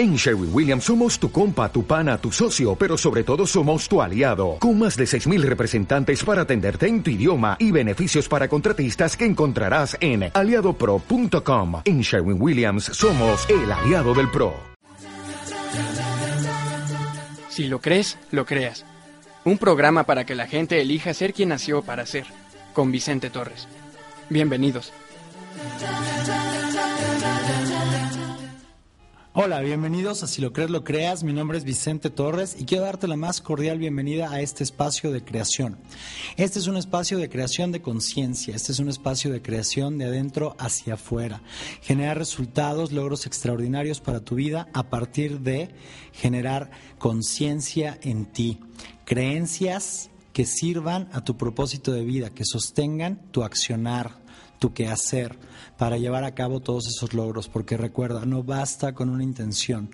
En Sherwin Williams somos tu compa, tu pana, tu socio, pero sobre todo somos tu aliado, con más de 6.000 representantes para atenderte en tu idioma y beneficios para contratistas que encontrarás en aliadopro.com. En Sherwin Williams somos el aliado del PRO. Si lo crees, lo creas. Un programa para que la gente elija ser quien nació para ser, con Vicente Torres. Bienvenidos. Hola, bienvenidos a Si lo crees, lo creas. Mi nombre es Vicente Torres y quiero darte la más cordial bienvenida a este espacio de creación. Este es un espacio de creación de conciencia, este es un espacio de creación de adentro hacia afuera. Generar resultados, logros extraordinarios para tu vida a partir de generar conciencia en ti. Creencias que sirvan a tu propósito de vida, que sostengan tu accionar, tu quehacer para llevar a cabo todos esos logros, porque recuerda, no basta con una intención.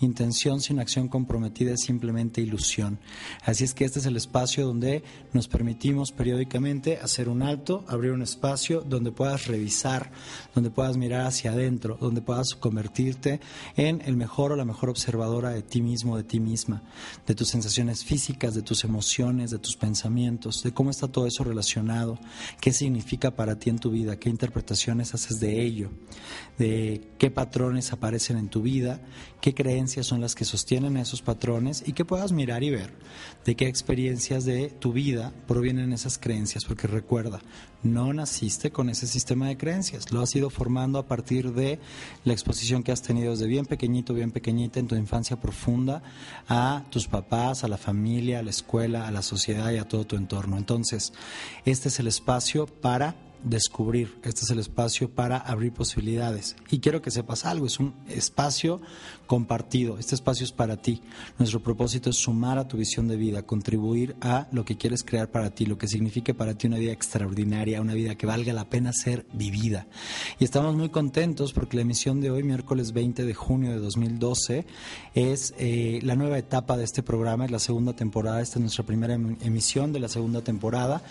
Intención sin acción comprometida es simplemente ilusión. Así es que este es el espacio donde nos permitimos periódicamente hacer un alto, abrir un espacio donde puedas revisar, donde puedas mirar hacia adentro, donde puedas convertirte en el mejor o la mejor observadora de ti mismo, de ti misma, de tus sensaciones físicas, de tus emociones, de tus pensamientos, de cómo está todo eso relacionado, qué significa para ti en tu vida, qué interpretaciones haces de ello, de qué patrones aparecen en tu vida, qué creencias son las que sostienen esos patrones y que puedas mirar y ver de qué experiencias de tu vida provienen esas creencias, porque recuerda, no naciste con ese sistema de creencias, lo has ido formando a partir de la exposición que has tenido desde bien pequeñito, bien pequeñita en tu infancia profunda a tus papás, a la familia, a la escuela, a la sociedad y a todo tu entorno. Entonces, este es el espacio para descubrir. Este es el espacio para abrir posibilidades. Y quiero que sepas algo, es un espacio compartido. Este espacio es para ti. Nuestro propósito es sumar a tu visión de vida, contribuir a lo que quieres crear para ti, lo que signifique para ti una vida extraordinaria, una vida que valga la pena ser vivida. Y estamos muy contentos porque la emisión de hoy, miércoles 20 de junio de 2012, es eh, la nueva etapa de este programa, es la segunda temporada, esta es nuestra primera em-, emisión de la segunda temporada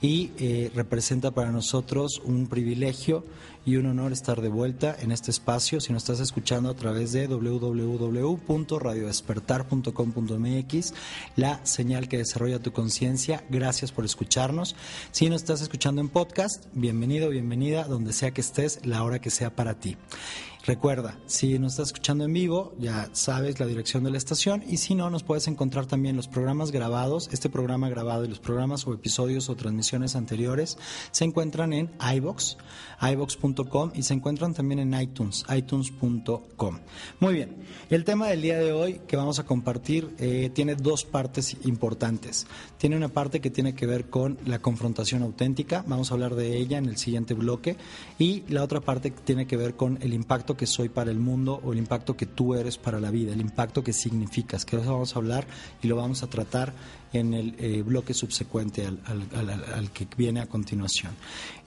y eh, representa para nosotros un privilegio y un honor estar de vuelta en este espacio. Si nos estás escuchando a través de www.radiodespertar.com.mx, la señal que desarrolla tu conciencia, gracias por escucharnos. Si nos estás escuchando en podcast, bienvenido, bienvenida, donde sea que estés, la hora que sea para ti. Recuerda, si nos estás escuchando en vivo, ya sabes la dirección de la estación y si no, nos puedes encontrar también los programas grabados. Este programa grabado y los programas o episodios o transmisiones anteriores se encuentran en iBox, iBox.com y se encuentran también en iTunes, iTunes.com. Muy bien, el tema del día de hoy que vamos a compartir eh, tiene dos partes importantes. Tiene una parte que tiene que ver con la confrontación auténtica, vamos a hablar de ella en el siguiente bloque, y la otra parte tiene que ver con el impacto que soy para el mundo o el impacto que tú eres para la vida, el impacto que significas, que eso vamos a hablar y lo vamos a tratar en el eh, bloque subsecuente al, que viene a continuación.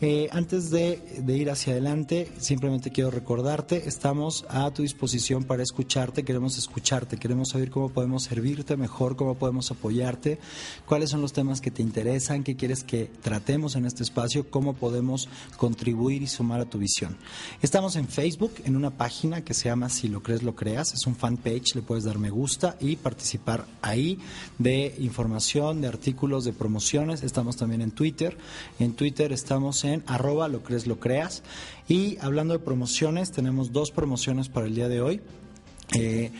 Eh, antes de, ir hacia adelante, simplemente quiero recordarte, estamos a tu disposición para escucharte, queremos escucharte, queremos saber cómo podemos servirte mejor, cómo podemos apoyarte, cuáles son los temas que te interesan, qué quieres que tratemos en este espacio, cómo podemos contribuir y sumar a tu visión. Estamos en Facebook, en una página que se llama Si lo crees, lo creas, es un fanpage, le puedes dar me gusta y participar ahí de información de artículos, de promociones. Estamos también en Twitter. En Twitter estamos en arroba lo crees, lo creas. Y hablando de promociones, tenemos dos promociones para el día de hoy. Eh,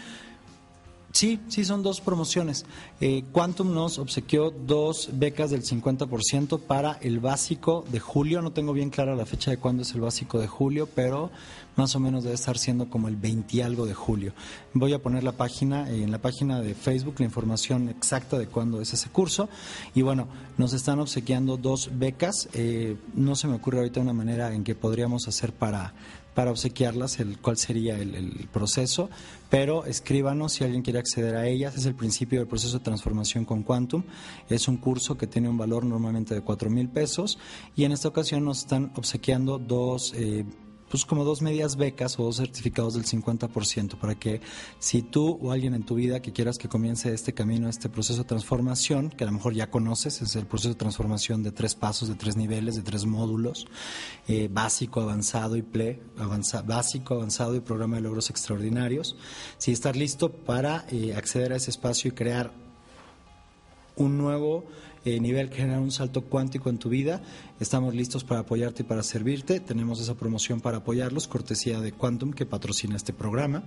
Sí, sí, son dos promociones. Eh, Quantum nos obsequió dos becas del 50% para el básico de julio. No tengo bien clara la fecha de cuándo es el básico de julio, pero más o menos debe estar siendo como el 20 y algo de julio. Voy a poner la página, eh, en la página de Facebook, la información exacta de cuándo es ese curso. Y bueno, nos están obsequiando dos becas. Eh, no se me ocurre ahorita una manera en que podríamos hacer para para obsequiarlas, el cuál sería el, proceso, pero escríbanos si alguien quiere acceder a ellas. Es el principio del proceso de transformación con Quantum. Es un curso que tiene un valor normalmente de cuatro mil pesos y en esta ocasión nos están obsequiando dos. Eh, pues como dos medias becas o dos certificados del 50% para que si tú o alguien en tu vida que quieras que comience este camino, este proceso de transformación, que a lo mejor ya conoces, es el proceso de transformación de tres pasos, de tres niveles, de tres módulos, eh, básico, avanzado y ple, básico, avanzado y programa de logros extraordinarios. Si estás listo para eh, acceder a ese espacio y crear un nuevo eh, nivel que genera un salto cuántico en tu vida. Estamos listos para apoyarte y para servirte. Tenemos esa promoción para apoyarlos, cortesía de Quantum, que patrocina este programa.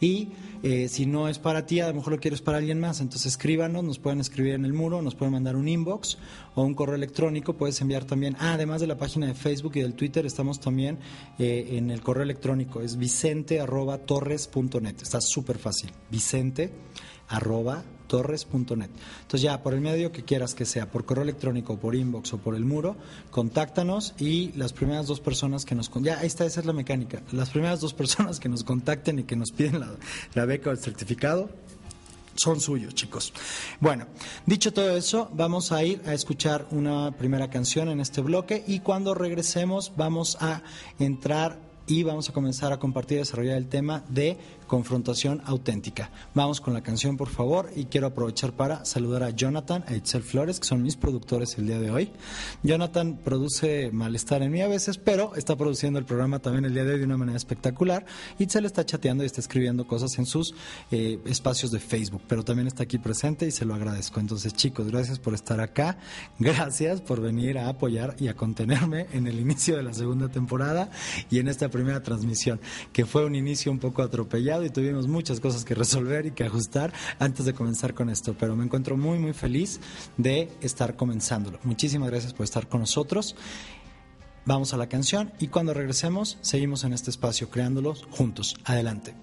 Y eh, si no es para ti, a lo mejor lo quieres para alguien más, entonces escríbanos, nos pueden escribir en el muro, nos pueden mandar un inbox o un correo electrónico. Puedes enviar también, ah, además de la página de Facebook y del Twitter, estamos también eh, en el correo electrónico, es vicente.torres.net. Está súper fácil. Vicente torres.net. Entonces ya, por el medio que quieras que sea, por correo electrónico, por inbox o por el muro, contáctanos y las primeras dos personas que nos... Ya, esta, esa es la mecánica. Las primeras dos personas que nos contacten y que nos piden la, la beca o el certificado, son suyos, chicos. Bueno, dicho todo eso, vamos a ir a escuchar una primera canción en este bloque y cuando regresemos vamos a entrar y vamos a comenzar a compartir y desarrollar el tema de confrontación auténtica. Vamos con la canción, por favor, y quiero aprovechar para saludar a Jonathan, a Itzel Flores, que son mis productores el día de hoy. Jonathan produce malestar en mí a veces, pero está produciendo el programa también el día de hoy de una manera espectacular. Itzel está chateando y está escribiendo cosas en sus eh, espacios de Facebook, pero también está aquí presente y se lo agradezco. Entonces, chicos, gracias por estar acá, gracias por venir a apoyar y a contenerme en el inicio de la segunda temporada y en esta primera transmisión, que fue un inicio un poco atropellado y tuvimos muchas cosas que resolver y que ajustar antes de comenzar con esto, pero me encuentro muy, muy feliz de estar comenzándolo. Muchísimas gracias por estar con nosotros. Vamos a la canción y cuando regresemos seguimos en este espacio creándolos juntos. Adelante.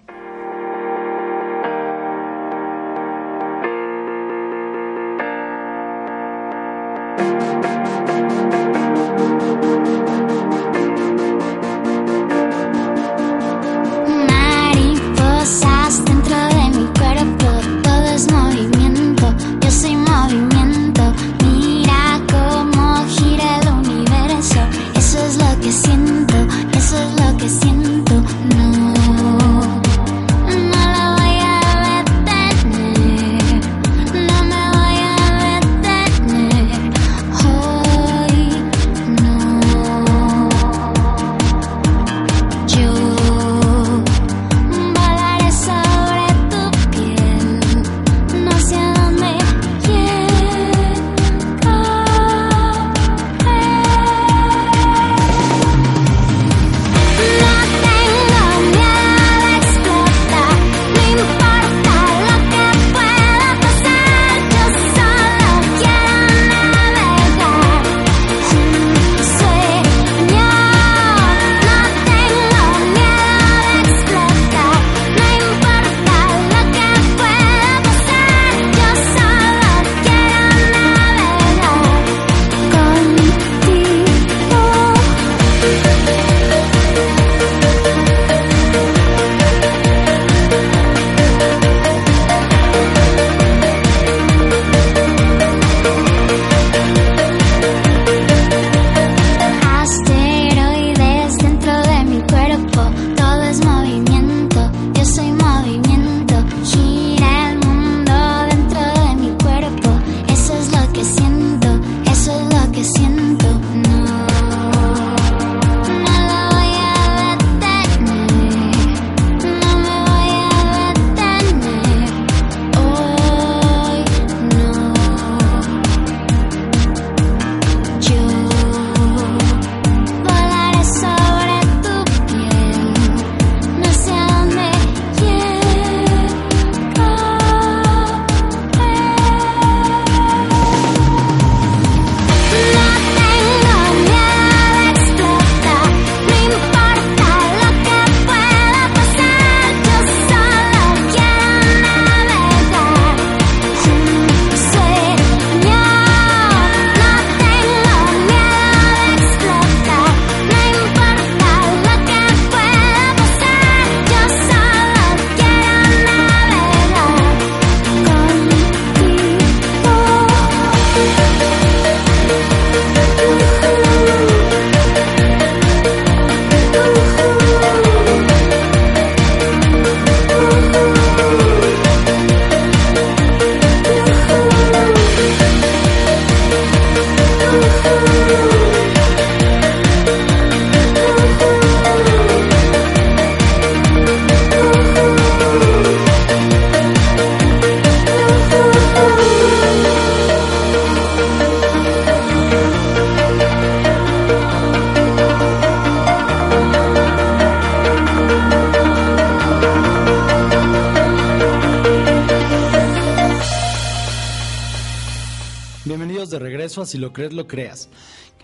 Si lo crees, lo creas.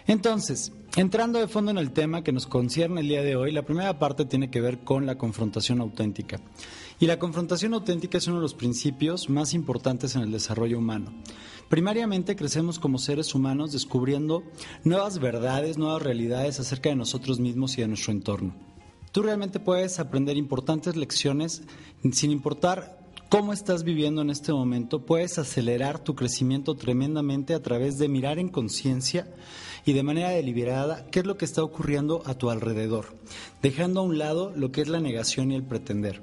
Entonces, entrando de fondo en el tema que nos concierne el día de hoy, la primera parte tiene que ver con la confrontación auténtica. Y la confrontación auténtica es uno de los principios más importantes en el desarrollo humano. Primariamente crecemos como seres humanos descubriendo nuevas verdades, nuevas realidades acerca de nosotros mismos y de nuestro entorno. Tú realmente puedes aprender importantes lecciones sin importar cómo estás viviendo en este momento, puedes acelerar tu crecimiento tremendamente a través de mirar en conciencia y de manera deliberada qué es lo que está ocurriendo a tu alrededor, dejando a un lado lo que es la negación y el pretender.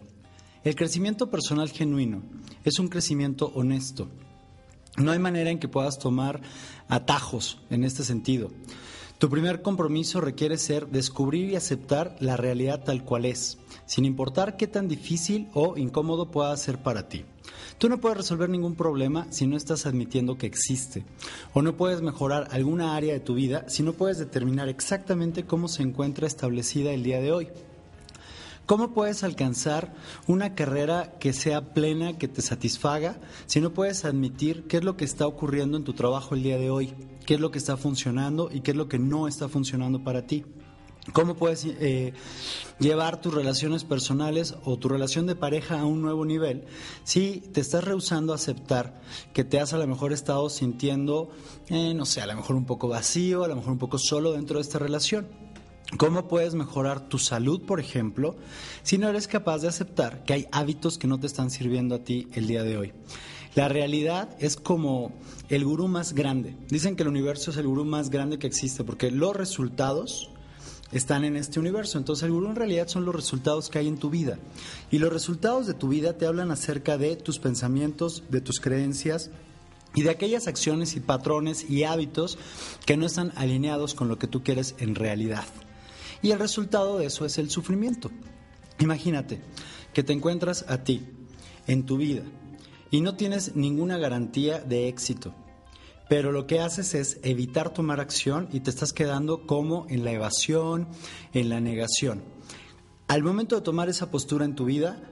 El crecimiento personal genuino es un crecimiento honesto. No hay manera en que puedas tomar atajos en este sentido. Tu primer compromiso requiere ser descubrir y aceptar la realidad tal cual es, sin importar qué tan difícil o incómodo pueda ser para ti. Tú no puedes resolver ningún problema si no estás admitiendo que existe, o no puedes mejorar alguna área de tu vida si no puedes determinar exactamente cómo se encuentra establecida el día de hoy. ¿Cómo puedes alcanzar una carrera que sea plena, que te satisfaga, si no puedes admitir qué es lo que está ocurriendo en tu trabajo el día de hoy, qué es lo que está funcionando y qué es lo que no está funcionando para ti? ¿Cómo puedes eh, llevar tus relaciones personales o tu relación de pareja a un nuevo nivel si te estás rehusando a aceptar que te has a lo mejor estado sintiendo, eh, no sé, a lo mejor un poco vacío, a lo mejor un poco solo dentro de esta relación? ¿Cómo puedes mejorar tu salud, por ejemplo, si no eres capaz de aceptar que hay hábitos que no te están sirviendo a ti el día de hoy? La realidad es como el gurú más grande. Dicen que el universo es el gurú más grande que existe porque los resultados están en este universo. Entonces el gurú en realidad son los resultados que hay en tu vida. Y los resultados de tu vida te hablan acerca de tus pensamientos, de tus creencias, y de aquellas acciones y patrones y hábitos que no están alineados con lo que tú quieres en realidad. Y el resultado de eso es el sufrimiento. Imagínate que te encuentras a ti en tu vida y no tienes ninguna garantía de éxito, pero lo que haces es evitar tomar acción y te estás quedando como en la evasión, en la negación. Al momento de tomar esa postura en tu vida,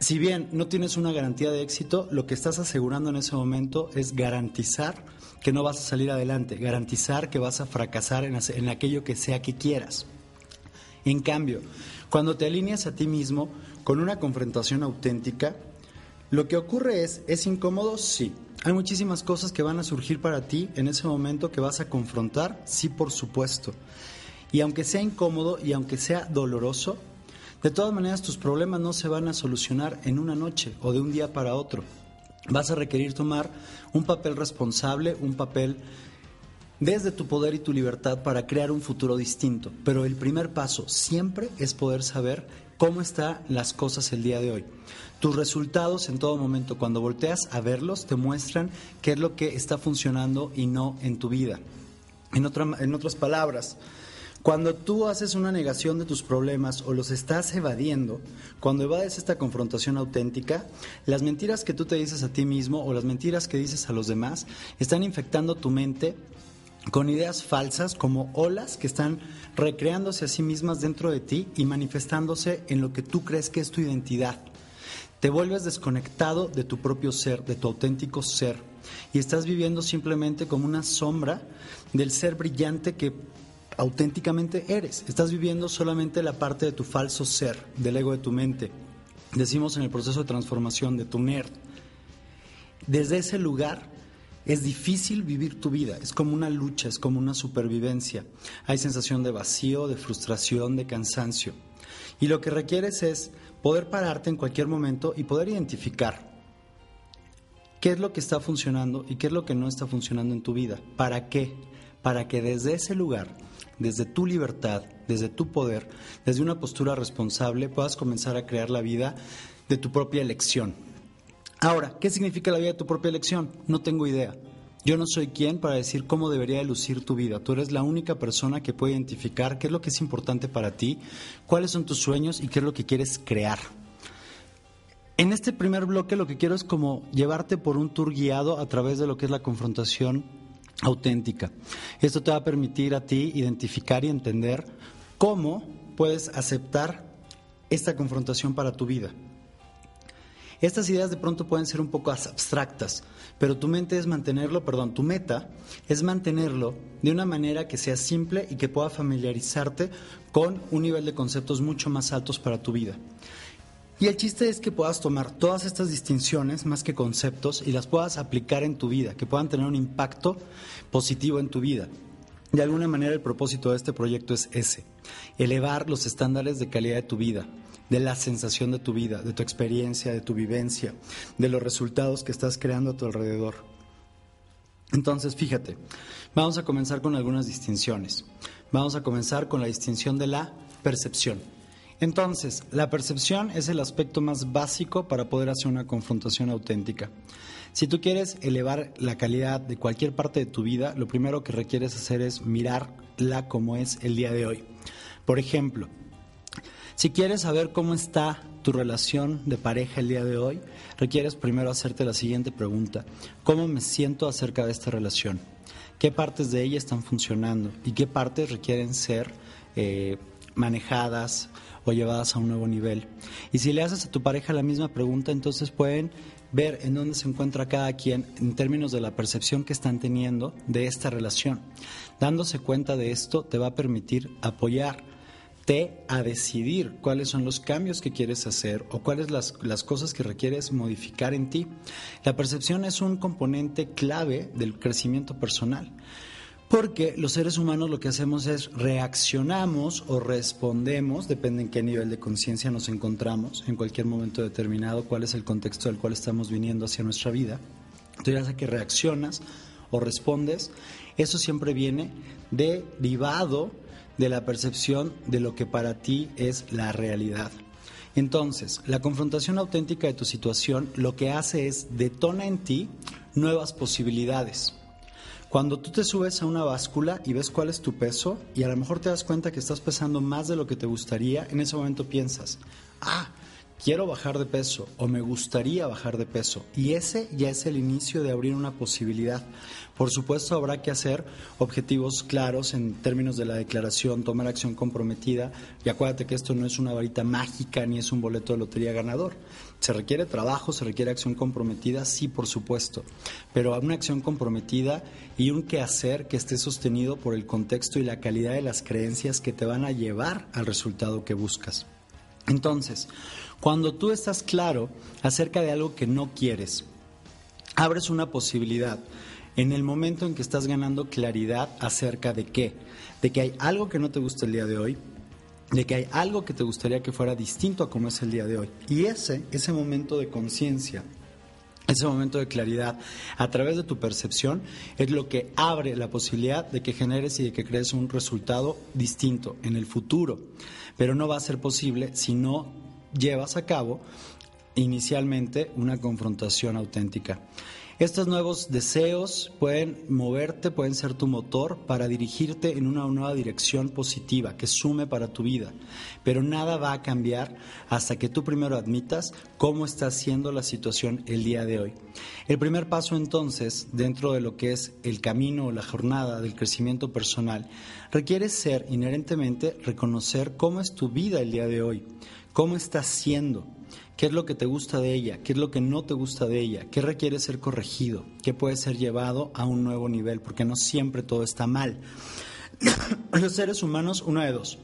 si bien no tienes una garantía de éxito, lo que estás asegurando en ese momento es garantizar que no vas a salir adelante, garantizar que vas a fracasar en, aquello que sea que quieras. En cambio, cuando te alineas a ti mismo con una confrontación auténtica, lo que ocurre es, ¿es incómodo? Sí. Hay muchísimas cosas que van a surgir para ti en ese momento que vas a confrontar, sí, por supuesto. Y aunque sea incómodo y aunque sea doloroso, de todas maneras tus problemas no se van a solucionar en una noche o de un día para otro. Vas a requerir tomar un papel responsable, un papel desde tu poder y tu libertad para crear un futuro distinto. Pero el primer paso siempre es poder saber cómo están las cosas el día de hoy. Tus resultados en todo momento, cuando volteas a verlos, te muestran qué es lo que está funcionando y no en tu vida. En, en otras palabras, cuando tú haces una negación de tus problemas o los estás evadiendo, cuando evades esta confrontación auténtica, las mentiras que tú te dices a ti mismo o las mentiras que dices a los demás están infectando tu mente con ideas falsas como olas que están recreándose a sí mismas dentro de ti y manifestándose en lo que tú crees que es tu identidad. Te vuelves desconectado de tu propio ser, de tu auténtico ser, y estás viviendo simplemente como una sombra del ser brillante que auténticamente eres. Estás viviendo solamente la parte de tu falso ser, del ego de tu mente. Decimos en el proceso de transformación de tu nerd. Desde ese lugar es difícil vivir tu vida, es como una lucha, es como una supervivencia. Hay sensación de vacío, de frustración, de cansancio. Y lo que requieres es poder pararte en cualquier momento y poder identificar qué es lo que está funcionando y qué es lo que no está funcionando en tu vida. ¿Para qué? Para que desde ese lugar, desde tu libertad, desde tu poder, desde una postura responsable, puedas comenzar a crear la vida de tu propia elección Ahora, ¿qué significa la vida de tu propia elección? No tengo idea. Yo no soy quien para decir cómo debería lucir tu vida. Tú eres la única persona que puede identificar qué es lo que es importante para ti, cuáles son tus sueños y qué es lo que quieres crear. En este primer bloque lo que quiero es como llevarte por un tour guiado a través de lo que es la confrontación auténtica. Esto te va a permitir a ti identificar y entender cómo puedes aceptar esta confrontación para tu vida. Estas ideas de pronto pueden ser un poco abstractas, pero tu mente es mantenerlo, perdón, tu meta es mantenerlo de una manera que sea simple y que pueda familiarizarte con un nivel de conceptos mucho más altos para tu vida. Y el chiste es que puedas tomar todas estas distinciones más que conceptos y las puedas aplicar en tu vida, que puedan tener un impacto positivo en tu vida. De alguna manera el propósito de este proyecto es ese, elevar los estándares de calidad de tu vida, de la sensación de tu vida, de tu experiencia, de tu vivencia, de los resultados que estás creando a tu alrededor. Entonces, fíjate, vamos a comenzar con algunas distinciones. Vamos a comenzar con la distinción de la percepción. Entonces, la percepción es el aspecto más básico para poder hacer una confrontación auténtica. Si tú quieres elevar la calidad de cualquier parte de tu vida, lo primero que requieres hacer es mirarla como es el día de hoy. Por ejemplo, si quieres saber cómo está tu relación de pareja el día de hoy, requieres primero hacerte la siguiente pregunta. ¿Cómo me siento acerca de esta relación? ¿Qué partes de ella están funcionando y qué partes requieren ser eh, manejadas o llevadas a un nuevo nivel. Y si le haces a tu pareja la misma pregunta, entonces pueden ver en dónde se encuentra cada quien en términos de la percepción que están teniendo de esta relación. Dándose cuenta de esto te va a permitir apoyarte a decidir cuáles son los cambios que quieres hacer o cuáles las, las cosas que requieres modificar en ti. La percepción es un componente clave del crecimiento personal. Porque los seres humanos lo que hacemos es reaccionamos o respondemos, depende en qué nivel de conciencia nos encontramos, en cualquier momento determinado, cuál es el contexto del cual estamos viniendo hacia nuestra vida. Entonces, ya que reaccionas o respondes, eso siempre viene derivado de la percepción de lo que para ti es la realidad. Entonces, la confrontación auténtica de tu situación lo que hace es detona en ti nuevas posibilidades cuando tú te subes a una báscula y ves cuál es tu peso y a lo mejor te das cuenta que estás pesando más de lo que te gustaría, en ese momento piensas, ah, quiero bajar de peso o me gustaría bajar de peso. Y ese ya es el inicio de abrir una posibilidad. Por supuesto habrá que hacer objetivos claros en términos de la declaración, tomar acción comprometida y acuérdate que esto no es una varita mágica ni es un boleto de lotería ganador. ¿Se requiere trabajo? ¿Se requiere acción comprometida? Sí, por supuesto. Pero una acción comprometida y un quehacer que esté sostenido por el contexto y la calidad de las creencias que te van a llevar al resultado que buscas. Entonces, cuando tú estás claro acerca de algo que no quieres, abres una posibilidad. En el momento en que estás ganando claridad acerca de qué, de que hay algo que no te gusta el día de hoy, de que hay algo que te gustaría que fuera distinto a como es el día de hoy. Y ese, ese momento de conciencia, ese momento de claridad a través de tu percepción es lo que abre la posibilidad de que generes y de que crees un resultado distinto en el futuro. Pero no va a ser posible si no llevas a cabo inicialmente una confrontación auténtica. Estos nuevos deseos pueden moverte, pueden ser tu motor para dirigirte en una nueva dirección positiva que sume para tu vida. Pero nada va a cambiar hasta que tú primero admitas cómo está siendo la situación el día de hoy. El primer paso entonces, dentro de lo que es el camino o la jornada del crecimiento personal, requiere ser inherentemente reconocer cómo es tu vida el día de hoy, cómo estás siendo qué es lo que te gusta de ella, qué es lo que no te gusta de ella, qué requiere ser corregido, qué puede ser llevado a un nuevo nivel, porque no siempre todo está mal. Los seres humanos, una de dos.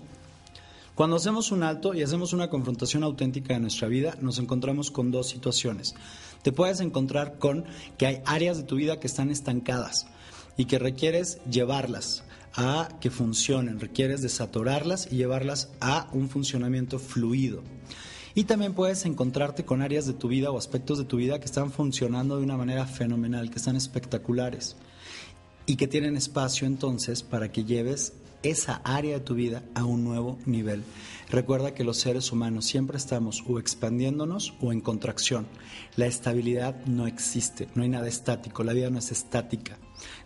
Cuando hacemos un alto y hacemos una confrontación auténtica de nuestra vida, nos encontramos con dos situaciones. Te puedes encontrar con que hay áreas de tu vida que están estancadas y que requieres llevarlas a que funcionen, requieres desatorarlas y llevarlas a un funcionamiento fluido. Y también puedes encontrarte con áreas de tu vida o aspectos de tu vida que están funcionando de una manera fenomenal, que están espectaculares y que tienen espacio entonces para que lleves esa área de tu vida a un nuevo nivel. Recuerda que los seres humanos siempre estamos o expandiéndonos o en contracción. La estabilidad no existe, no hay nada estático, la vida no es estática,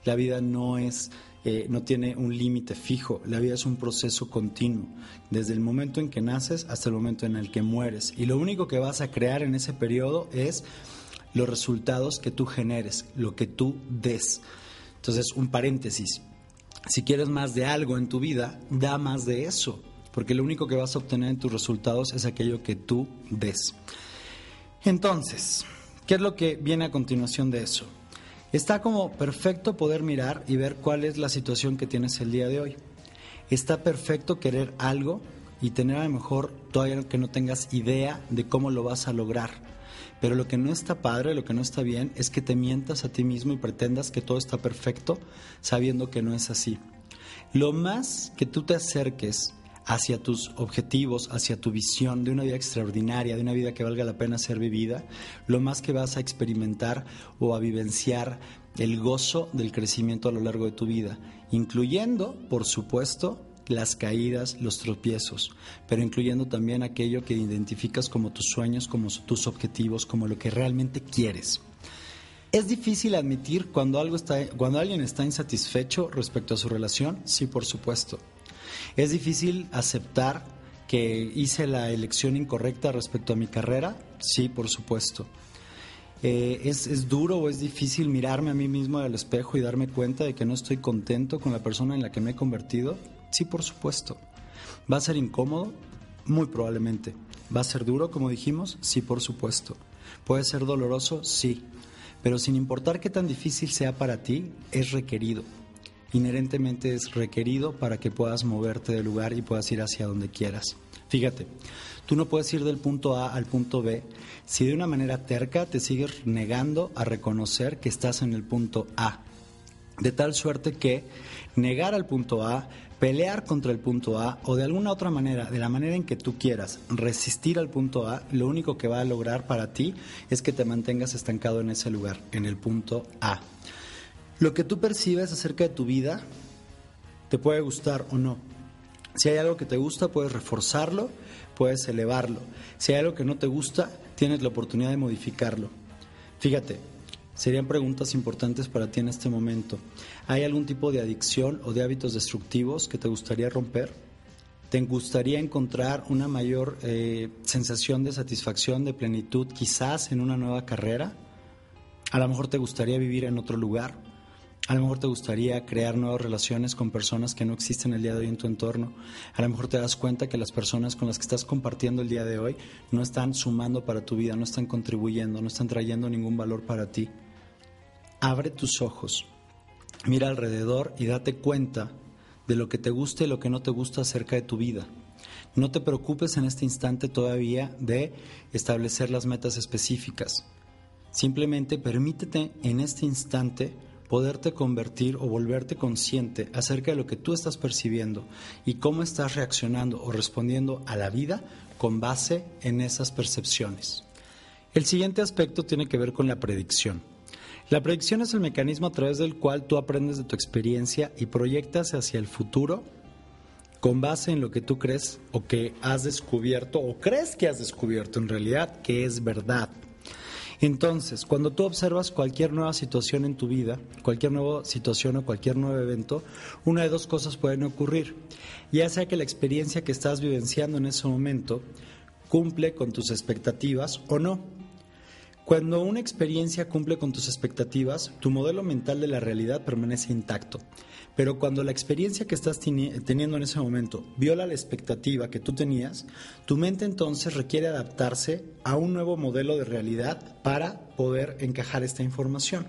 la vida no es eh, no tiene un límite fijo, la vida es un proceso continuo, desde el momento en que naces hasta el momento en el que mueres. Y lo único que vas a crear en ese periodo es los resultados que tú generes, lo que tú des. Entonces, un paréntesis, si quieres más de algo en tu vida, da más de eso, porque lo único que vas a obtener en tus resultados es aquello que tú des. Entonces, ¿qué es lo que viene a continuación de eso? Está como perfecto poder mirar y ver cuál es la situación que tienes el día de hoy. Está perfecto querer algo y tener a lo mejor todavía que no tengas idea de cómo lo vas a lograr. Pero lo que no está padre, lo que no está bien, es que te mientas a ti mismo y pretendas que todo está perfecto sabiendo que no es así. Lo más que tú te acerques hacia tus objetivos, hacia tu visión de una vida extraordinaria, de una vida que valga la pena ser vivida, lo más que vas a experimentar o a vivenciar el gozo del crecimiento a lo largo de tu vida, incluyendo, por supuesto, las caídas, los tropiezos, pero incluyendo también aquello que identificas como tus sueños, como tus objetivos, como lo que realmente quieres. ¿Es difícil admitir cuando, algo está, cuando alguien está insatisfecho respecto a su relación? Sí, por supuesto. ¿Es difícil aceptar que hice la elección incorrecta respecto a mi carrera? Sí, por supuesto. Eh, ¿es, ¿Es duro o es difícil mirarme a mí mismo al espejo y darme cuenta de que no estoy contento con la persona en la que me he convertido? Sí, por supuesto. ¿Va a ser incómodo? Muy probablemente. ¿Va a ser duro, como dijimos? Sí, por supuesto. ¿Puede ser doloroso? Sí. Pero sin importar qué tan difícil sea para ti, es requerido inherentemente es requerido para que puedas moverte del lugar y puedas ir hacia donde quieras. Fíjate, tú no puedes ir del punto A al punto B si de una manera terca te sigues negando a reconocer que estás en el punto A. De tal suerte que negar al punto A, pelear contra el punto A o de alguna otra manera, de la manera en que tú quieras, resistir al punto A, lo único que va a lograr para ti es que te mantengas estancado en ese lugar, en el punto A. Lo que tú percibes acerca de tu vida te puede gustar o no. Si hay algo que te gusta, puedes reforzarlo, puedes elevarlo. Si hay algo que no te gusta, tienes la oportunidad de modificarlo. Fíjate, serían preguntas importantes para ti en este momento. ¿Hay algún tipo de adicción o de hábitos destructivos que te gustaría romper? ¿Te gustaría encontrar una mayor eh, sensación de satisfacción, de plenitud, quizás en una nueva carrera? A lo mejor te gustaría vivir en otro lugar. A lo mejor te gustaría crear nuevas relaciones con personas que no existen el día de hoy en tu entorno. A lo mejor te das cuenta que las personas con las que estás compartiendo el día de hoy no están sumando para tu vida, no están contribuyendo, no están trayendo ningún valor para ti. Abre tus ojos, mira alrededor y date cuenta de lo que te gusta y lo que no te gusta acerca de tu vida. No te preocupes en este instante todavía de establecer las metas específicas. Simplemente permítete en este instante poderte convertir o volverte consciente acerca de lo que tú estás percibiendo y cómo estás reaccionando o respondiendo a la vida con base en esas percepciones. El siguiente aspecto tiene que ver con la predicción. La predicción es el mecanismo a través del cual tú aprendes de tu experiencia y proyectas hacia el futuro con base en lo que tú crees o que has descubierto o crees que has descubierto en realidad que es verdad. Entonces, cuando tú observas cualquier nueva situación en tu vida, cualquier nueva situación o cualquier nuevo evento, una de dos cosas pueden ocurrir. Ya sea que la experiencia que estás vivenciando en ese momento cumple con tus expectativas o no. Cuando una experiencia cumple con tus expectativas, tu modelo mental de la realidad permanece intacto. Pero cuando la experiencia que estás teniendo en ese momento viola la expectativa que tú tenías, tu mente entonces requiere adaptarse a un nuevo modelo de realidad para poder encajar esta información.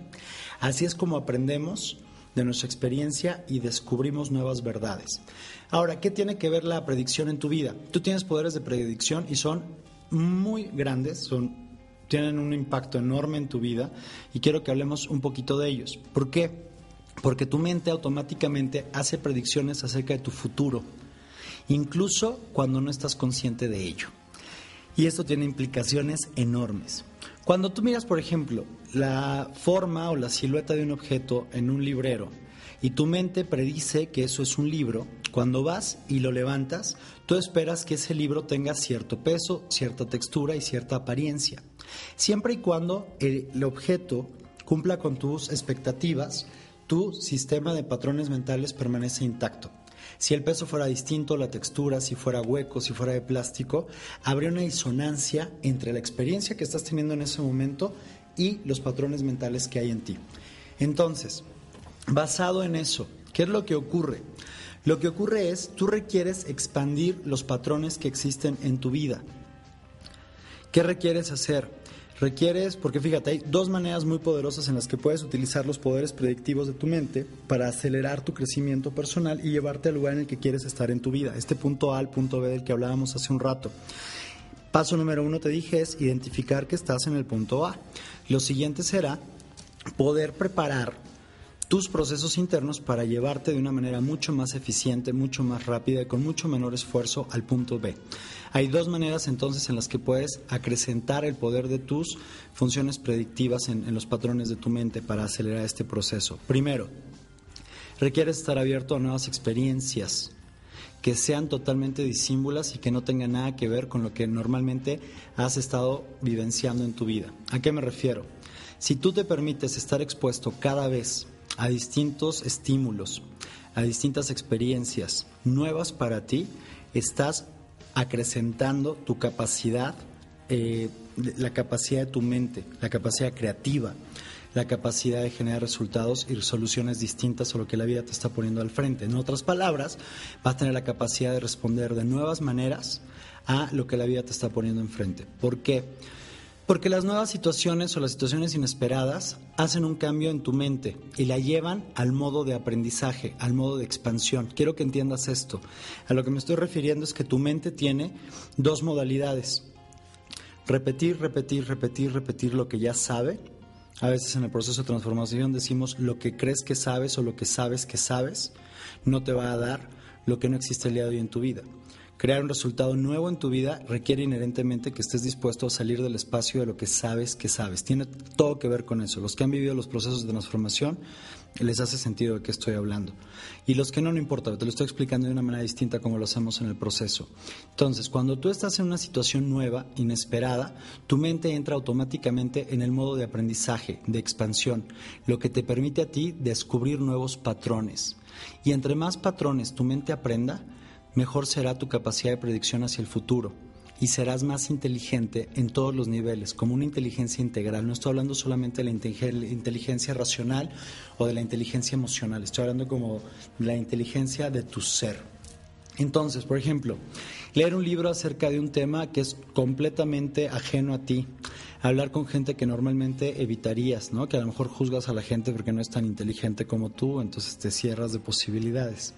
Así es como aprendemos de nuestra experiencia y descubrimos nuevas verdades. Ahora, ¿qué tiene que ver la predicción en tu vida? Tú tienes poderes de predicción y son muy grandes, son tienen un impacto enorme en tu vida y quiero que hablemos un poquito de ellos. ¿Por qué? Porque tu mente automáticamente hace predicciones acerca de tu futuro, incluso cuando no estás consciente de ello. Y esto tiene implicaciones enormes. Cuando tú miras, por ejemplo, la forma o la silueta de un objeto en un librero y tu mente predice que eso es un libro, cuando vas y lo levantas, tú esperas que ese libro tenga cierto peso, cierta textura y cierta apariencia. Siempre y cuando el objeto cumpla con tus expectativas, tu sistema de patrones mentales permanece intacto. Si el peso fuera distinto, la textura, si fuera hueco, si fuera de plástico, habría una disonancia entre la experiencia que estás teniendo en ese momento y los patrones mentales que hay en ti. Entonces, basado en eso, ¿qué es lo que ocurre? Lo que ocurre es, tú requieres expandir los patrones que existen en tu vida. ¿Qué requieres hacer? Requieres, porque fíjate, hay dos maneras muy poderosas en las que puedes utilizar los poderes predictivos de tu mente para acelerar tu crecimiento personal y llevarte al lugar en el que quieres estar en tu vida. Este punto A al punto B del que hablábamos hace un rato. Paso número uno, te dije, es identificar que estás en el punto A. Lo siguiente será poder preparar tus procesos internos para llevarte de una manera mucho más eficiente, mucho más rápida y con mucho menor esfuerzo al punto B. Hay dos maneras entonces en las que puedes acrecentar el poder de tus funciones predictivas en, los patrones de tu mente para acelerar este proceso. Primero, requieres estar abierto a nuevas experiencias que sean totalmente disímbulas y que no tengan nada que ver con lo que normalmente has estado vivenciando en tu vida. ¿A qué me refiero? Si tú te permites estar expuesto cada vez a distintos estímulos, a distintas experiencias nuevas para ti, estás acrecentando tu capacidad, eh, la capacidad de tu mente, la capacidad creativa, la capacidad de generar resultados y soluciones distintas a lo que la vida te está poniendo al frente. En otras palabras, vas a tener la capacidad de responder de nuevas maneras a lo que la vida te está poniendo enfrente. ¿Por qué? Porque las nuevas situaciones o las situaciones inesperadas hacen un cambio en tu mente y la llevan al modo de aprendizaje, al modo de expansión. Quiero que entiendas esto. A lo que me estoy refiriendo es que tu mente tiene dos modalidades. Repetir, repetir, repetir, repetir lo que ya sabe. A veces en el proceso de transformación decimos lo que crees que sabes o lo que sabes que sabes no te va a dar lo que no existe el día de hoy en tu vida crear un resultado nuevo en tu vida requiere inherentemente que estés dispuesto a salir del espacio de lo que sabes que sabes. Tiene todo que ver con eso. Los que han vivido los procesos de transformación les hace sentido de qué estoy hablando. Y los que no, no importa, te lo estoy explicando de una manera distinta como lo hacemos en el proceso. Entonces, cuando tú estás en una situación nueva, inesperada, tu mente entra automáticamente en el modo de aprendizaje, de expansión, lo que te permite a ti descubrir nuevos patrones. Y entre más patrones tu mente aprenda, mejor será tu capacidad de predicción hacia el futuro y serás más inteligente en todos los niveles, como una inteligencia integral. No estoy hablando solamente de la inteligencia racional o de la inteligencia emocional, estoy hablando como la inteligencia de tu ser. Entonces, por ejemplo, leer un libro acerca de un tema que es completamente ajeno a ti, hablar con gente que normalmente evitarías, ¿no? Que a lo mejor juzgas a la gente porque no es tan inteligente como tú, entonces te cierras de posibilidades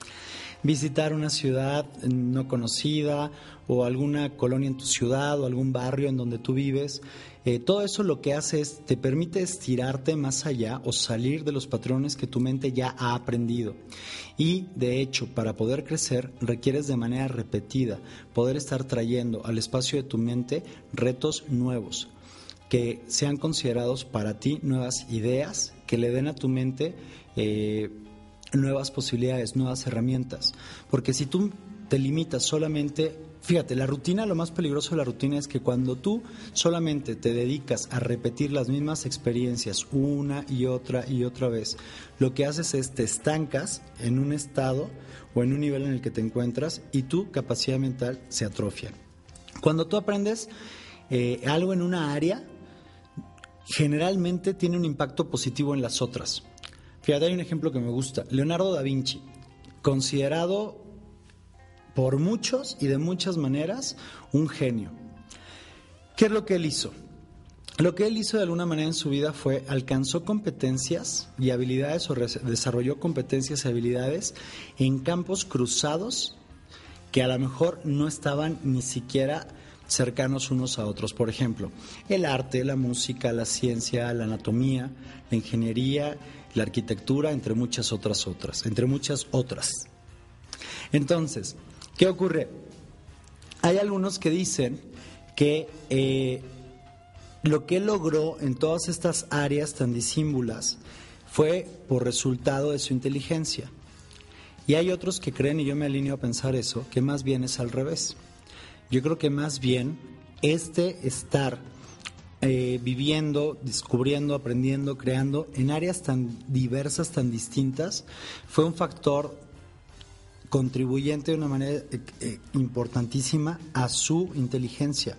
visitar una ciudad no conocida o alguna colonia en tu ciudad o algún barrio en donde tú vives. Eh, todo eso lo que hace es te permite estirarte más allá o salir de los patrones que tu mente ya ha aprendido. Y de hecho, para poder crecer requieres de manera repetida poder estar trayendo al espacio de tu mente retos nuevos que sean considerados para ti nuevas ideas que le den a tu mente eh, nuevas posibilidades, nuevas herramientas. Porque si tú te limitas solamente, fíjate, la rutina, lo más peligroso de la rutina es que cuando tú solamente te dedicas a repetir las mismas experiencias una y otra y otra vez, lo que haces es te estancas en un estado o en un nivel en el que te encuentras y tu capacidad mental se atrofia. Cuando tú aprendes eh, algo en una área, generalmente tiene un impacto positivo en las otras. Fíjate, hay un ejemplo que me gusta. Leonardo da Vinci, considerado por muchos y de muchas maneras un genio. ¿Qué es lo que él hizo? Lo que él hizo de alguna manera en su vida fue alcanzó competencias y habilidades o desarrolló competencias y habilidades en campos cruzados que a lo mejor no estaban ni siquiera cercanos unos a otros. Por ejemplo, el arte, la música, la ciencia, la anatomía, la ingeniería la arquitectura, entre muchas otras otras, entre muchas otras. Entonces, ¿qué ocurre? Hay algunos que dicen que eh, lo que logró en todas estas áreas tan disímbulas fue por resultado de su inteligencia. Y hay otros que creen, y yo me alineo a pensar eso, que más bien es al revés. Yo creo que más bien este estar eh, viviendo, descubriendo, aprendiendo, creando en áreas tan diversas, tan distintas, fue un factor contribuyente de una manera eh, eh, importantísima a su inteligencia.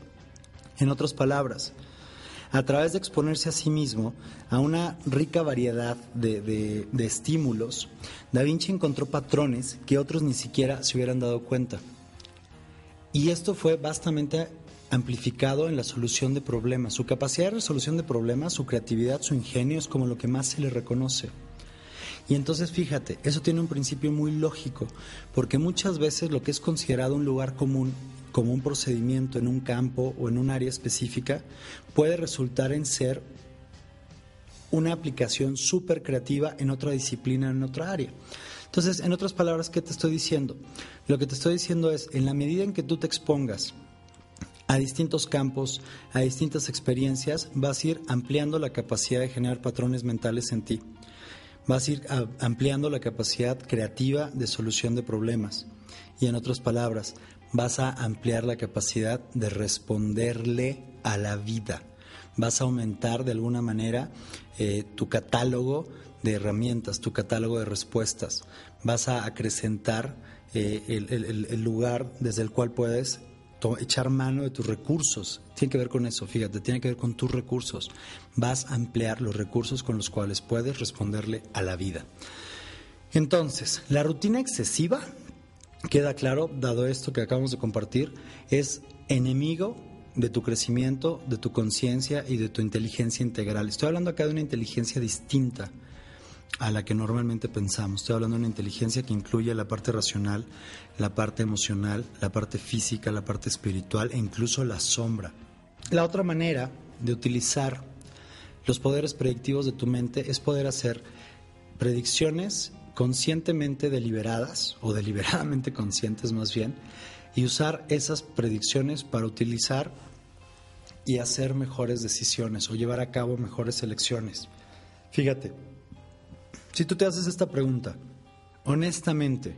En otras palabras, a través de exponerse a sí mismo a una rica variedad de, de estímulos, Da Vinci encontró patrones que otros ni siquiera se hubieran dado cuenta. Y esto fue bastante amplificado en la solución de problemas. Su capacidad de resolución de problemas, su creatividad, su ingenio es como lo que más se le reconoce. Y entonces fíjate, eso tiene un principio muy lógico, porque muchas veces lo que es considerado un lugar común, como un procedimiento en un campo o en un área específica, puede resultar en ser una aplicación súper creativa en otra disciplina, en otra área. Entonces, en otras palabras, ¿qué te estoy diciendo? Lo que te estoy diciendo es, en la medida en que tú te expongas a distintos campos, a distintas experiencias, vas a ir ampliando la capacidad de generar patrones mentales en ti. Vas a ir ampliando la capacidad creativa de solución de problemas. Y en otras palabras, vas a ampliar la capacidad de responderle a la vida. Vas a aumentar de alguna manera eh, tu catálogo de herramientas, tu catálogo de respuestas. Vas a acrecentar eh, el, lugar desde el cual puedes echar mano de tus recursos. Tiene que ver con eso, fíjate, tiene que ver con tus recursos. Vas a ampliar los recursos con los cuales puedes responderle a la vida. Entonces, la rutina excesiva, queda claro, dado esto que acabamos de compartir, es enemigo de tu crecimiento, de tu conciencia y de tu inteligencia integral. Estoy hablando acá de una inteligencia distinta a la que normalmente pensamos. Estoy hablando de una inteligencia que incluye la parte racional, la parte emocional, la parte física, la parte espiritual e incluso la sombra. La otra manera de utilizar los poderes predictivos de tu mente es poder hacer predicciones conscientemente deliberadas o deliberadamente conscientes más bien y usar esas predicciones para utilizar y hacer mejores decisiones o llevar a cabo mejores elecciones. Fíjate, si tú te haces esta pregunta, honestamente,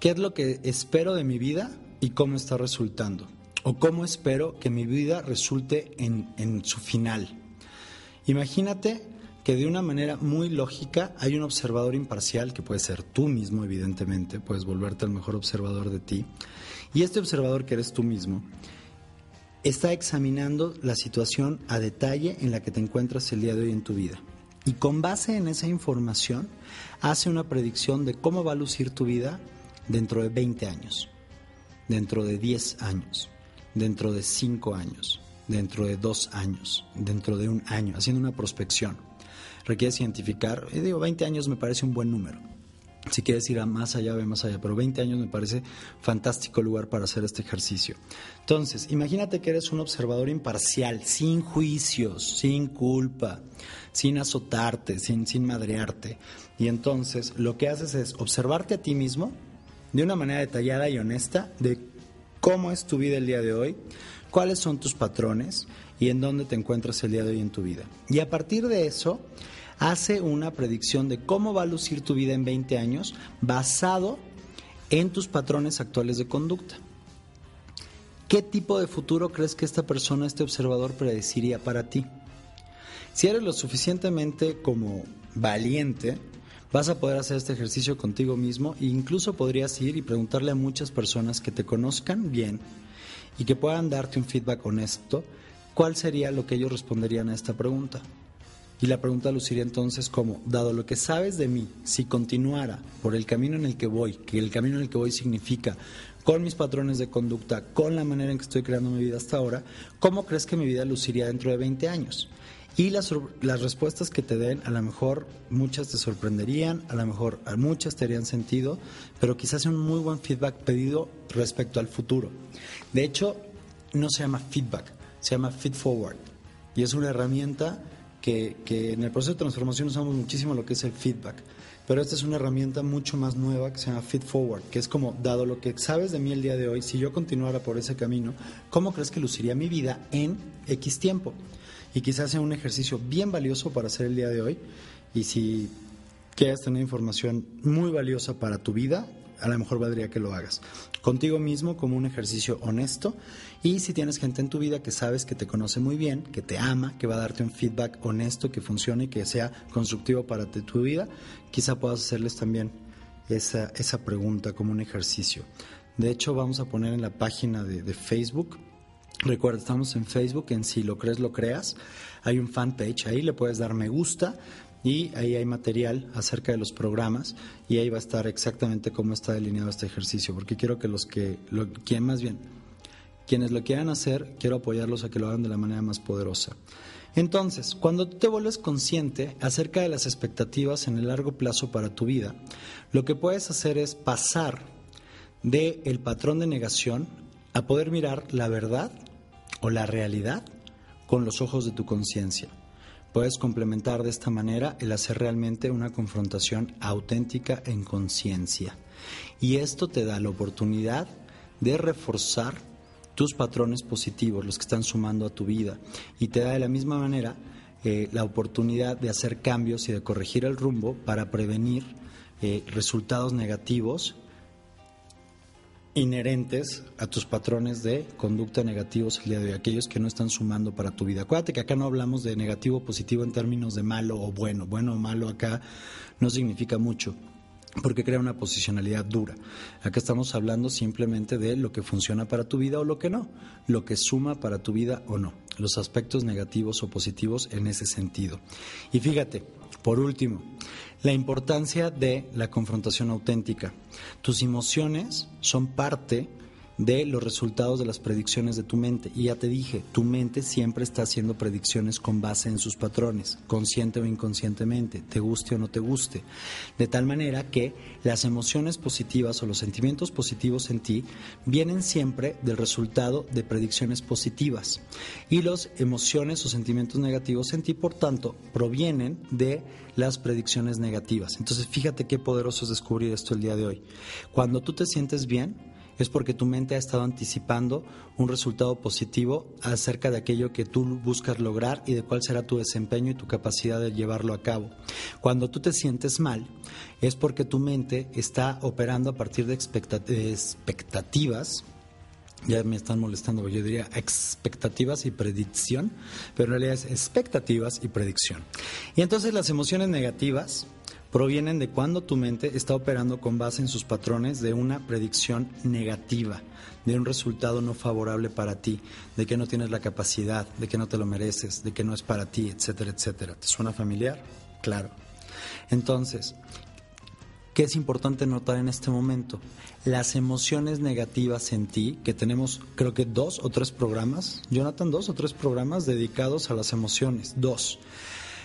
¿qué es lo que espero de mi vida y cómo está resultando? ¿O cómo espero que mi vida resulte en, su final? Imagínate que de una manera muy lógica hay un observador imparcial, que puede ser tú mismo, evidentemente, puedes volverte el mejor observador de ti, y este observador que eres tú mismo, está examinando la situación a detalle en la que te encuentras el día de hoy en tu vida. Y con base en esa información hace una predicción de cómo va a lucir tu vida dentro de 20 años, dentro de 10 años, dentro de 5 años, dentro de 2 años, dentro de un año, haciendo una prospección. Requiere identificar, y digo, 20 años me parece un buen número. Si quieres ir a más allá, ve más allá, pero 20 años me parece fantástico lugar para hacer este ejercicio. Entonces, imagínate que eres un observador imparcial, sin juicios, sin culpa, sin azotarte, sin, sin madrearte. Y entonces lo que haces es observarte a ti mismo de una manera detallada y honesta de cómo es tu vida el día de hoy, cuáles son tus patrones y en dónde te encuentras el día de hoy en tu vida. Y a partir de eso, hace una predicción de cómo va a lucir tu vida en 20 años basado en tus patrones actuales de conducta. ¿Qué tipo de futuro crees que esta persona, este observador, predeciría para ti? Si eres lo suficientemente como valiente, vas a poder hacer este ejercicio contigo mismo e incluso podrías ir y preguntarle a muchas personas que te conozcan bien y que puedan darte un feedback honesto, cuál sería lo que ellos responderían a esta pregunta. Y la pregunta luciría entonces como, dado lo que sabes de mí, si continuara por el camino en el que voy, que el camino en el que voy significa con mis patrones de conducta, con la manera en que estoy creando mi vida hasta ahora, ¿cómo crees que mi vida luciría dentro de 20 años? Y las, las respuestas que te den, a lo mejor muchas te sorprenderían, a lo mejor muchas te harían sentido, pero quizás un muy buen feedback pedido respecto al futuro. De hecho, no se llama feedback, se llama feed forward. Y es una herramienta que, en el proceso de transformación usamos muchísimo lo que es el feedback. Pero esta es una herramienta mucho más nueva que se llama Feed Forward, que es como, dado lo que sabes de mí el día de hoy, si yo continuara por ese camino, ¿cómo crees que luciría mi vida en X tiempo? Y quizás sea un ejercicio bien valioso para hacer el día de hoy. Y si quieres tener información muy valiosa para tu vida, a lo mejor valdría que lo hagas contigo mismo como un ejercicio honesto y si tienes gente en tu vida que sabes que te conoce muy bien, que te ama, que va a darte un feedback honesto, que funcione y que sea constructivo para tu vida, quizá puedas hacerles también esa, esa pregunta como un ejercicio. De hecho, vamos a poner en la página de, de Facebook Recuerda, estamos en Facebook, en Si lo crees, lo creas. Hay un fanpage ahí, le puedes dar me gusta, y ahí hay material acerca de los programas y ahí va a estar exactamente cómo está delineado este ejercicio, porque quiero que los que, lo, quien más bien, Quienes lo quieran hacer, quiero apoyarlos a que lo hagan de la manera más poderosa. Entonces, cuando tú te vuelves consciente acerca de las expectativas en el largo plazo para tu vida, lo que puedes hacer es pasar del el patrón de negación a poder mirar la verdad o la realidad con los ojos de tu conciencia. Puedes complementar de esta manera el hacer realmente una confrontación auténtica en conciencia. Y esto te da la oportunidad de reforzar tus patrones positivos, los que están sumando a tu vida. Y te da de la misma manera eh, la oportunidad de hacer cambios y de corregir el rumbo para prevenir eh, resultados negativos inherentes a tus patrones de conducta negativos el día de hoy, aquellos que no están sumando para tu vida. Acuérdate que acá no hablamos de negativo o positivo en términos de malo o bueno. Bueno o malo acá no significa mucho porque crea una posicionalidad dura. Acá estamos hablando simplemente de lo que funciona para tu vida o lo que no, lo que suma para tu vida o no, los aspectos negativos o positivos en ese sentido. Y fíjate, por último, la importancia de la confrontación auténtica. Tus emociones son parte de los resultados de las predicciones de tu mente. Y ya te dije, tu mente siempre está haciendo predicciones con base en sus patrones, consciente o inconscientemente, te guste o no te guste. De tal manera que las emociones positivas o los sentimientos positivos en ti vienen siempre del resultado de predicciones positivas. Y las emociones o sentimientos negativos en ti, por tanto, provienen de las predicciones negativas. Entonces, fíjate qué poderoso es descubrir esto el día de hoy. Cuando tú te sientes bien, es porque tu mente ha estado anticipando un resultado positivo acerca de aquello que tú buscas lograr y de cuál será tu desempeño y tu capacidad de llevarlo a cabo. Cuando tú te sientes mal, es porque tu mente está operando a partir de expectativas ya me están molestando, yo diría expectativas y predicción, pero en realidad es expectativas y predicción. Y entonces las emociones negativas provienen de cuando tu mente está operando con base en sus patrones de una predicción negativa, de un resultado no favorable para ti, de que no tienes la capacidad, de que no te lo mereces, de que no es para ti, etcétera, etcétera. ¿Te suena familiar? Claro. Entonces, ¿qué es importante notar en este momento? Las emociones negativas en ti, que tenemos creo que dos o tres programas, Jonathan, dos o tres programas dedicados a las emociones, dos.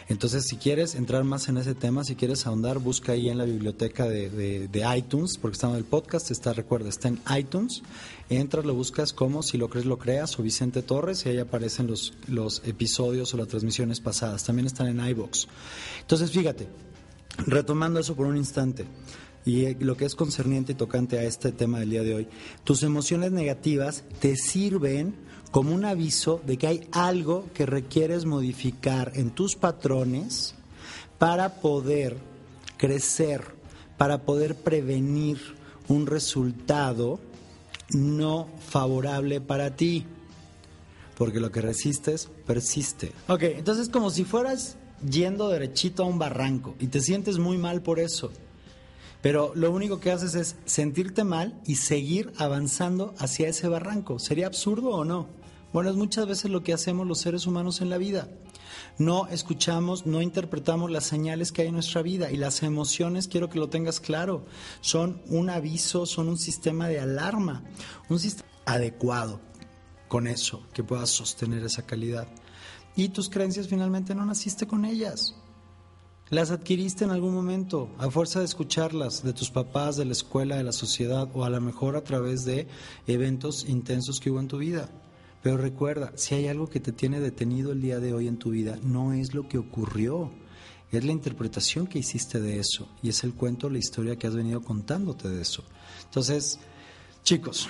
Entonces, si quieres entrar más en ese tema, si quieres ahondar, busca ahí en la biblioteca de, iTunes, porque está en el podcast, está, recuerda, está en iTunes. Entras, lo buscas como Si lo crees, lo creas, o Vicente Torres, y ahí aparecen los, los episodios o las transmisiones pasadas. También están en iBox. Entonces, fíjate, retomando eso por un instante y eh, lo que es concerniente y tocante a este tema del día de hoy, tus emociones negativas te sirven como un aviso de que hay algo que requieres modificar en tus patrones para poder crecer, para poder prevenir un resultado no favorable para ti. Porque lo que resistes persiste. Ok, entonces como si fueras yendo derechito a un barranco y te sientes muy mal por eso. Pero lo único que haces es sentirte mal y seguir avanzando hacia ese barranco. ¿Sería absurdo o no? Bueno, es muchas veces lo que hacemos los seres humanos en la vida. No escuchamos, no interpretamos las señales que hay en nuestra vida y las emociones, quiero que lo tengas claro, son un aviso, son un sistema de alarma, un sistema adecuado con eso, que puedas sostener esa calidad. Y tus creencias finalmente no naciste con ellas. Las adquiriste en algún momento, a fuerza de escucharlas, de tus papás, de la escuela, de la sociedad, o a lo mejor a través de eventos intensos que hubo en tu vida. Pero recuerda, si hay algo que te tiene detenido el día de hoy en tu vida, no es lo que ocurrió, es la interpretación que hiciste de eso y es el cuento, la historia que has venido contándote de eso. Entonces, chicos,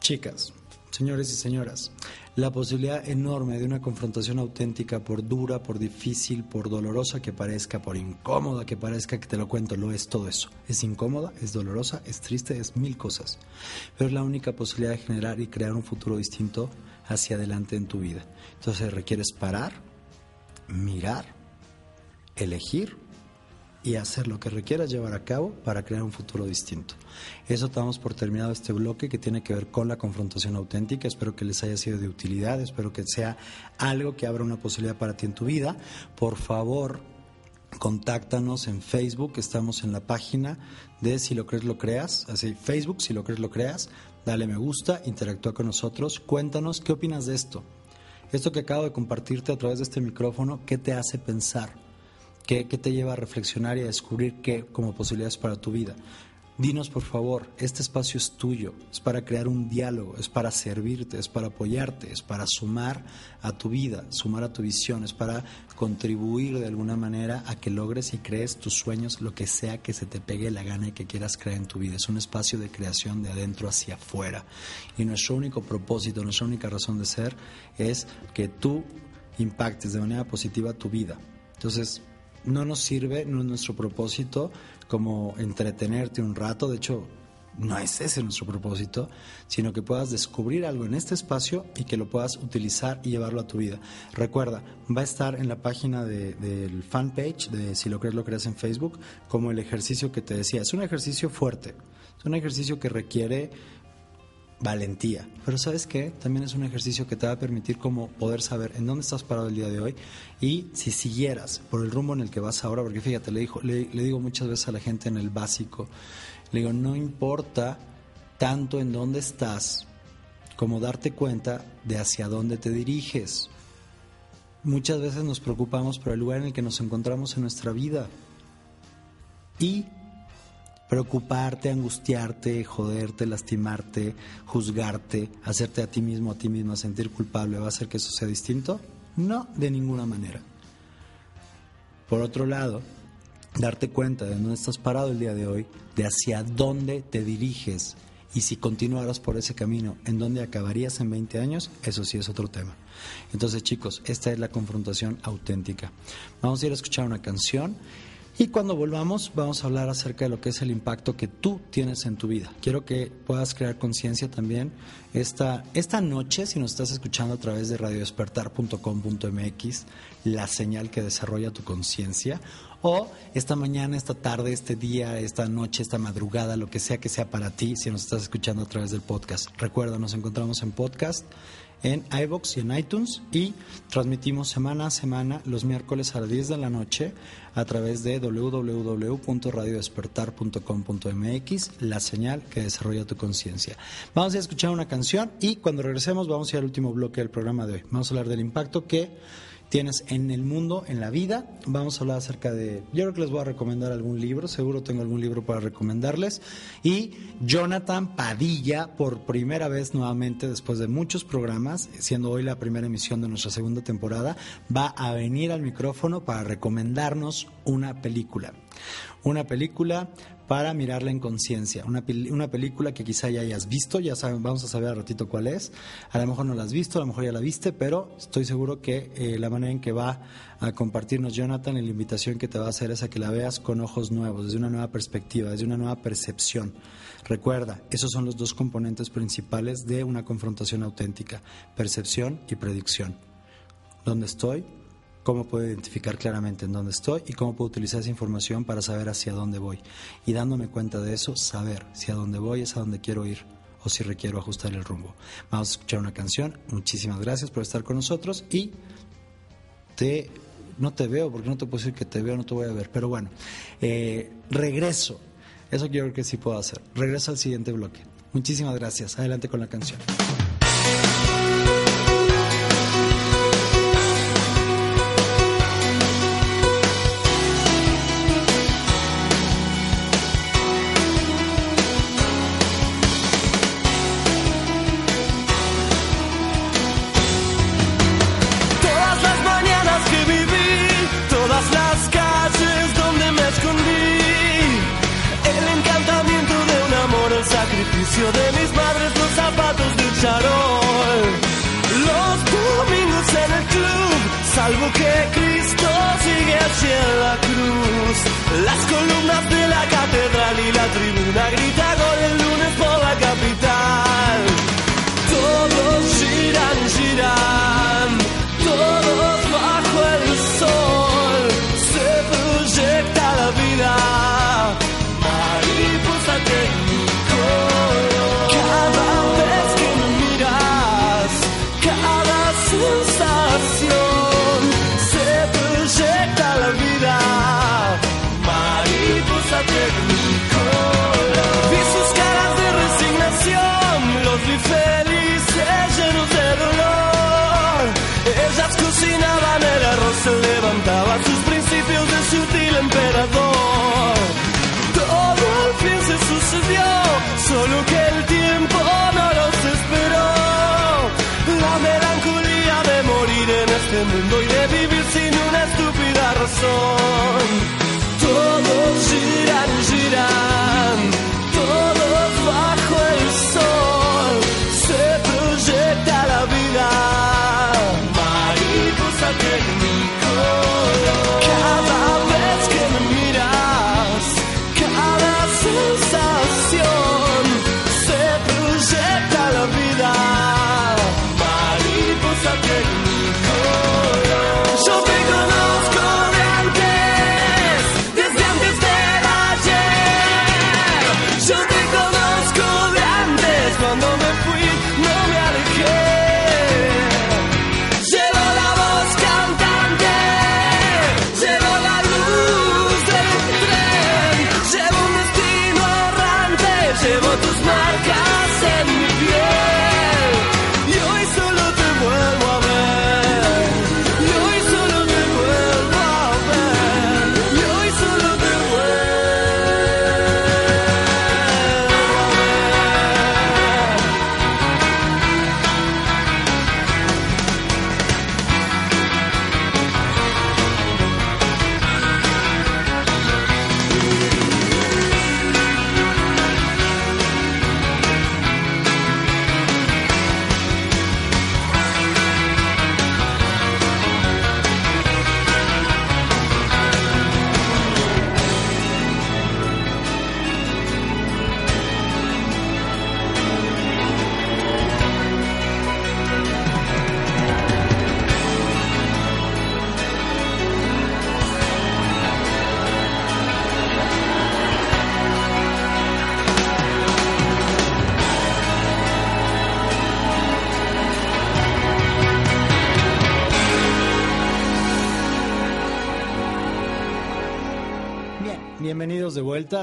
chicas, señores y señoras, la posibilidad enorme de una confrontación auténtica, por dura, por difícil, por dolorosa que parezca, por incómoda que parezca, que te lo cuento, lo es todo eso. Es incómoda, es dolorosa, es triste, es mil cosas. Pero es la única posibilidad de generar y crear un futuro distinto hacia adelante en tu vida. Entonces requieres parar, mirar, elegir y hacer lo que requieras llevar a cabo para crear un futuro distinto. Eso damos por terminado este bloque que tiene que ver con la confrontación auténtica. Espero que les haya sido de utilidad, espero que sea algo que abra una posibilidad para ti en tu vida. Por favor, contáctanos en Facebook, estamos en la página de Si lo crees, lo creas, así Facebook, Si lo crees, lo creas dale me gusta, interactúa con nosotros, cuéntanos qué opinas de esto. Esto que acabo de compartirte a través de este micrófono, ¿qué te hace pensar? ¿Qué, qué te lleva a reflexionar y a descubrir qué como posibilidades para tu vida? Dinos por favor, este espacio es tuyo, es para crear un diálogo, es para servirte, es para apoyarte, es para sumar a tu vida, sumar a tu visión, es para contribuir de alguna manera a que logres y crees tus sueños, lo que sea que se te pegue la gana y que quieras crear en tu vida. Es un espacio de creación de adentro hacia afuera. Y nuestro único propósito, nuestra única razón de ser es que tú impactes de manera positiva tu vida. Entonces, no nos sirve, no es nuestro propósito como entretenerte un rato, de hecho no es ese nuestro propósito, sino que puedas descubrir algo en este espacio y que lo puedas utilizar y llevarlo a tu vida. Recuerda, va a estar en la página de, del fanpage de Si lo crees, lo creas en Facebook, como el ejercicio que te decía. Es un ejercicio fuerte, es un ejercicio que requiere valentía. Pero sabes qué, también es un ejercicio que te va a permitir como poder saber en dónde estás parado el día de hoy y si siguieras por el rumbo en el que vas ahora, porque fíjate, le, dijo, le, le digo muchas veces a la gente en el básico, le digo, no importa tanto en dónde estás como darte cuenta de hacia dónde te diriges. Muchas veces nos preocupamos por el lugar en el que nos encontramos en nuestra vida. Y preocuparte, angustiarte, joderte, lastimarte, juzgarte, hacerte a ti mismo, a ti misma sentir culpable, ¿va a hacer que eso sea distinto? No, de ninguna manera. Por otro lado, darte cuenta de dónde estás parado el día de hoy, de hacia dónde te diriges y si continuaras por ese camino, en dónde acabarías en 20 años, eso sí es otro tema. Entonces chicos, esta es la confrontación auténtica. Vamos a ir a escuchar una canción y cuando volvamos vamos a hablar acerca de lo que es el impacto que tú tienes en tu vida. Quiero que puedas crear conciencia también esta, esta noche, si nos estás escuchando a través de radiodespertar.com.mx, la señal que desarrolla tu conciencia, o esta mañana, esta tarde, este día, esta noche, esta madrugada, lo que sea que sea para ti, si nos estás escuchando a través del podcast. Recuerda, nos encontramos en podcast en iBox y en iTunes y transmitimos semana a semana los miércoles a las 10 de la noche a través de www.radiodespertar.com.mx, la señal que desarrolla tu conciencia. Vamos a escuchar una canción y cuando regresemos vamos a ir al último bloque del programa de hoy. Vamos a hablar del impacto que tienes en el mundo, en la vida. Vamos a hablar acerca de, yo creo que les voy a recomendar algún libro, seguro tengo algún libro para recomendarles. Y Jonathan Padilla, por primera vez nuevamente, después de muchos programas, siendo hoy la primera emisión de nuestra segunda temporada, va a venir al micrófono para recomendarnos una película. Una película para mirarla en conciencia. Una, una, película que quizá ya hayas visto, ya saben, vamos a saber al ratito cuál es. A lo mejor no la has visto, a lo mejor ya la viste, pero estoy seguro que eh, la manera en que va a compartirnos Jonathan y la invitación que te va a hacer es a que la veas con ojos nuevos, desde una nueva perspectiva, desde una nueva percepción. Recuerda, esos son los dos componentes principales de una confrontación auténtica, percepción y predicción. ¿Dónde estoy? Cómo puedo identificar claramente en dónde estoy y cómo puedo utilizar esa información para saber hacia dónde voy. Y dándome cuenta de eso, saber si a dónde voy es a dónde quiero ir o si requiero ajustar el rumbo. Vamos a escuchar una canción. Muchísimas gracias por estar con nosotros y te no te veo porque no te puedo decir que te veo, no te voy a ver, pero bueno, eh, regreso. Eso yo creo que sí puedo hacer. Regreso al siguiente bloque. Muchísimas gracias. Adelante con la canción. De mis madres los zapatos de charol. Los domingos en el club, salvo que Cristo sigue hacia la cruz. Las columnas de razón.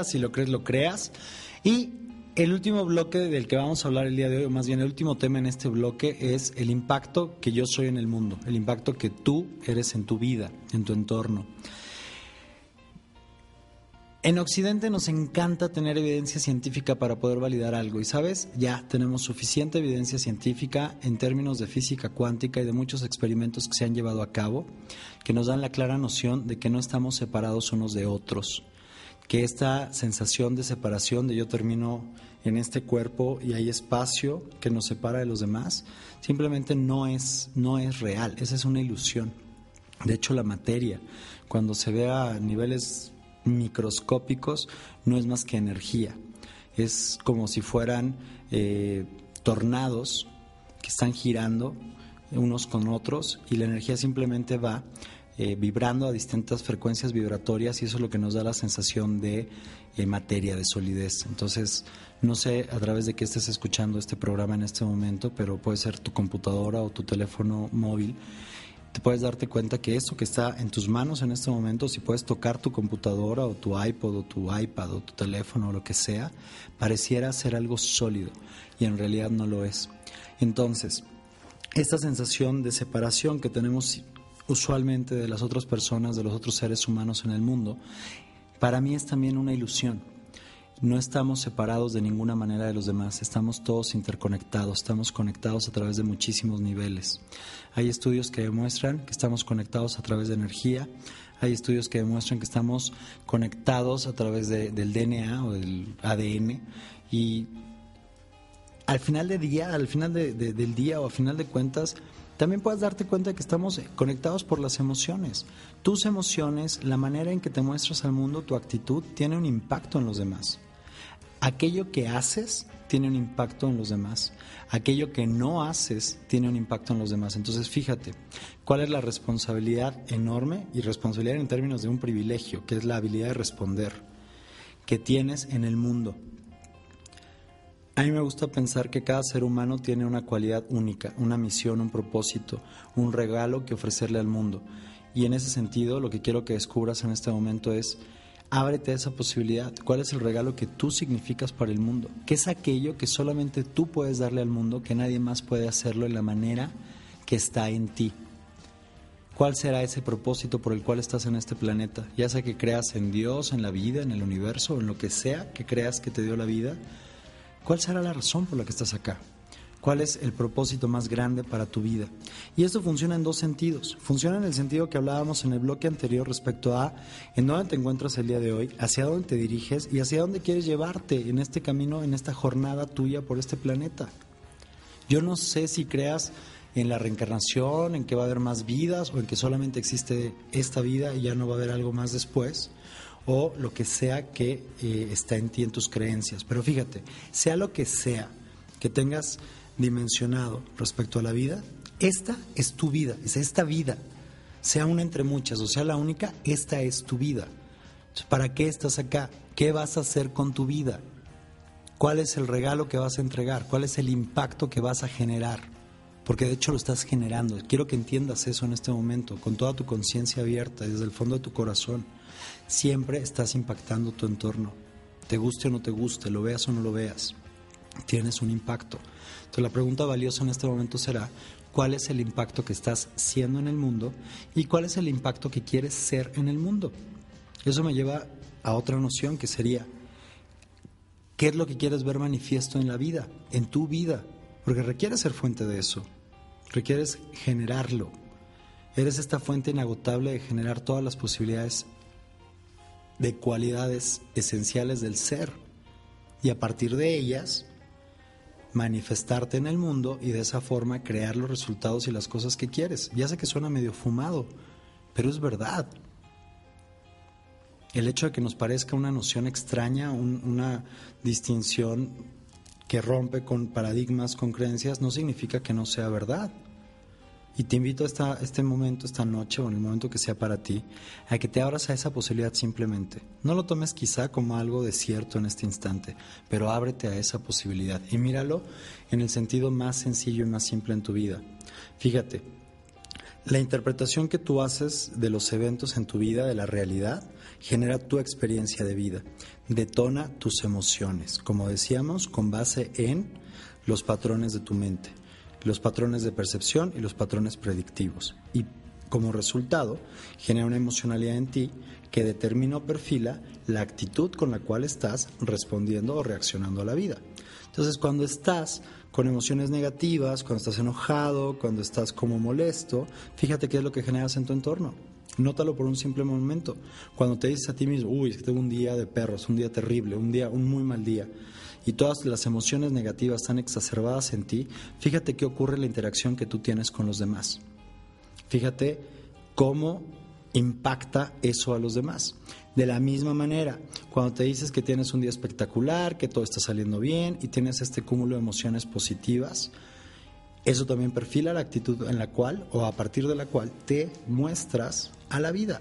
Si lo crees, lo creas. Y el último bloque del que vamos a hablar el día de hoy, o más bien el último tema en este bloque, es el impacto que yo soy en el mundo, el impacto que tú eres en tu vida, en tu entorno. En Occidente nos encanta tener evidencia científica para poder validar algo y sabes, ya tenemos suficiente evidencia científica en términos de física cuántica y de muchos experimentos que se han llevado a cabo que nos dan la clara noción de que no estamos separados unos de otros, que esta sensación de separación de yo termino en este cuerpo y hay espacio que nos separa de los demás, simplemente no es no es real, esa es una ilusión. De hecho, la materia, cuando se ve a niveles microscópicos, no es más que energía. Es como si fueran eh, tornados que están girando unos con otros y la energía simplemente va eh, vibrando a distintas frecuencias vibratorias y eso es lo que nos da la sensación de eh, materia, de solidez. Entonces, no sé a través de qué estés escuchando este programa en este momento, pero puede ser tu computadora o tu teléfono móvil te puedes darte cuenta que esto que está en tus manos en este momento, si puedes tocar tu computadora o tu iPod o tu iPad o tu teléfono o lo que sea, pareciera ser algo sólido y en realidad no lo es. Entonces, esta sensación de separación que tenemos usualmente de las otras personas, de los otros seres humanos en el mundo, para mí es también una ilusión. No estamos separados de ninguna manera de los demás, estamos todos interconectados, estamos conectados a través de muchísimos niveles. Hay estudios que demuestran que estamos conectados a través de energía, hay estudios que demuestran que estamos conectados a través de- del DNA o del ADN y al final día, al final de- de- del día o al final de cuentas, también puedes darte cuenta de que estamos eh, conectados por las emociones. Tus emociones, la manera en que te muestras al mundo, tu actitud, tiene un impacto en los demás. Aquello que haces tiene un impacto en los demás. Aquello que no haces tiene un impacto en los demás. Entonces, fíjate, ¿cuál es la responsabilidad enorme y responsabilidad en términos de un privilegio, que es la habilidad de responder, que tienes en el mundo? A mí me gusta pensar que cada ser humano tiene una cualidad única, una misión, un propósito, un regalo que ofrecerle al mundo. Y en ese sentido, lo que quiero que descubras en este momento es, ábrete a esa posibilidad. ¿Cuál es el regalo que tú significas para el mundo? ¿Qué es aquello que solamente tú puedes darle al mundo, que nadie más puede hacerlo en la manera que está en ti? ¿Cuál será ese propósito por el cual estás en este planeta? Ya sea que creas en Dios, en la vida, en el universo, en lo que sea que creas que te dio la vida, ¿Cuál será la razón por la que estás acá? ¿Cuál es el propósito más grande para tu vida? Y esto funciona en dos sentidos. Funciona en el sentido que hablábamos en el bloque anterior respecto a en dónde te encuentras el día de hoy, hacia dónde te diriges y hacia dónde quieres llevarte en este camino, en esta jornada tuya por este planeta. Yo no sé si creas en la reencarnación, en que va a haber más vidas o en que solamente existe esta vida y ya no va a haber algo más después o lo que sea que eh, está en ti, en tus creencias. Pero fíjate, sea lo que sea que tengas dimensionado respecto a la vida, esta es tu vida, es esta vida, sea una entre muchas o sea la única, esta es tu vida. ¿Para qué estás acá? ¿Qué vas a hacer con tu vida? ¿Cuál es el regalo que vas a entregar? ¿Cuál es el impacto que vas a generar? Porque de hecho lo estás generando. Quiero que entiendas eso en este momento, con toda tu conciencia abierta, desde el fondo de tu corazón. Siempre estás impactando tu entorno. Te guste o no te guste, lo veas o no lo veas. Tienes un impacto. Entonces la pregunta valiosa en este momento será, ¿cuál es el impacto que estás siendo en el mundo y cuál es el impacto que quieres ser en el mundo? Eso me lleva a otra noción que sería, ¿qué es lo que quieres ver manifiesto en la vida, en tu vida? Porque requiere ser fuente de eso, requieres generarlo. Eres esta fuente inagotable de generar todas las posibilidades de cualidades esenciales del ser y a partir de ellas manifestarte en el mundo y de esa forma crear los resultados y las cosas que quieres. Ya sé que suena medio fumado, pero es verdad. El hecho de que nos parezca una noción extraña, una distinción que rompe con paradigmas, con creencias, no significa que no sea verdad. Y te invito a este momento, esta noche o en el momento que sea para ti, a que te abras a esa posibilidad simplemente. No lo tomes quizá como algo de cierto en este instante, pero ábrete a esa posibilidad y míralo en el sentido más sencillo y más simple en tu vida. Fíjate, la interpretación que tú haces de los eventos en tu vida, de la realidad, genera tu experiencia de vida, detona tus emociones, como decíamos, con base en los patrones de tu mente los patrones de percepción y los patrones predictivos. Y como resultado, genera una emocionalidad en ti que determina o perfila la actitud con la cual estás respondiendo o reaccionando a la vida. Entonces, cuando estás con emociones negativas, cuando estás enojado, cuando estás como molesto, fíjate qué es lo que generas en tu entorno. Nótalo por un simple momento. Cuando te dices a ti mismo, uy, tengo un día de perros, un día terrible, un día, un muy mal día, y todas las emociones negativas están exacerbadas en ti, fíjate qué ocurre en la interacción que tú tienes con los demás. Fíjate cómo impacta eso a los demás. De la misma manera, cuando te dices que tienes un día espectacular, que todo está saliendo bien y tienes este cúmulo de emociones positivas, eso también perfila la actitud en la cual o a partir de la cual te muestras a la vida,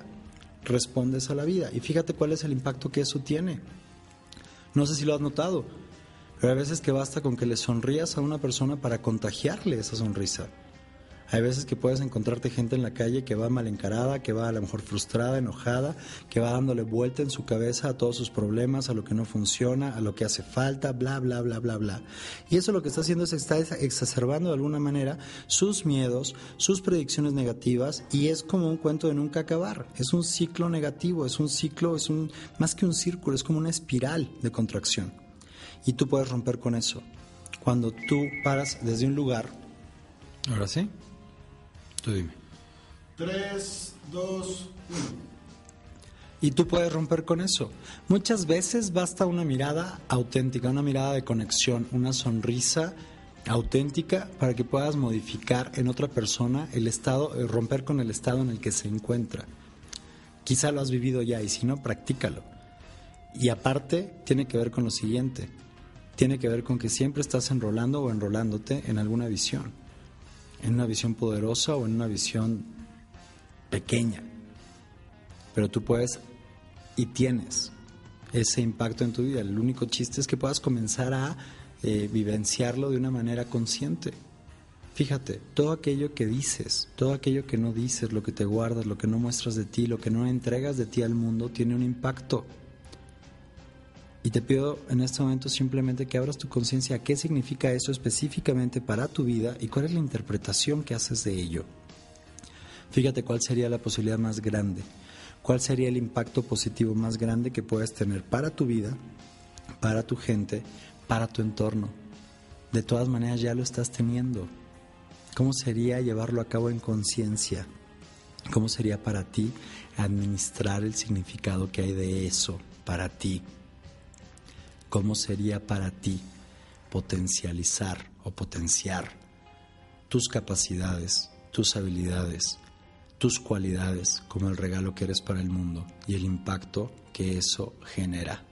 respondes a la vida. Y fíjate cuál es el impacto que eso tiene. No sé si lo has notado, pero hay veces que basta con que le sonrías a una persona para contagiarle esa sonrisa. Hay veces que puedes encontrarte gente en la calle que va mal encarada, que va a lo mejor frustrada, enojada, que va dándole vuelta en su cabeza a todos sus problemas, a lo que no funciona, a lo que hace falta, bla, bla, bla, bla, bla. Y eso lo que está haciendo es está exacerbando de alguna manera sus miedos, sus predicciones negativas y es como un cuento de nunca acabar. Es un ciclo negativo, es un ciclo, es un más que un círculo, es como una espiral de contracción. Y tú puedes romper con eso. Cuando tú paras desde un lugar. Ahora sí. Tú dime. 3, 2, 1. Y tú puedes romper con eso. Muchas veces basta una mirada auténtica, una mirada de conexión, una sonrisa auténtica para que puedas modificar en otra persona el estado, eh, romper con el estado en el que se encuentra. Quizá lo has vivido ya y si no, practícalo. Y aparte, tiene que ver con lo siguiente tiene que ver con que siempre estás enrolando o enrolándote en alguna visión, en una visión poderosa o en una visión pequeña. Pero tú puedes y tienes ese impacto en tu vida. El único chiste es que puedas comenzar a eh, vivenciarlo de una manera consciente. Fíjate, todo aquello que dices, todo aquello que no dices, lo que te guardas, lo que no muestras de ti, lo que no entregas de ti al mundo, tiene un impacto. Y te pido en este momento simplemente que abras tu conciencia a qué significa eso específicamente para tu vida y cuál es la interpretación que haces de ello. Fíjate cuál sería la posibilidad más grande, cuál sería el impacto positivo más grande que puedes tener para tu vida, para tu gente, para tu entorno. De todas maneras ya lo estás teniendo. ¿Cómo sería llevarlo a cabo en conciencia? ¿Cómo sería para ti administrar el significado que hay de eso para ti? ¿Cómo sería para ti potencializar o potenciar tus capacidades, tus habilidades, tus cualidades como el regalo que eres para el mundo y el impacto que eso genera?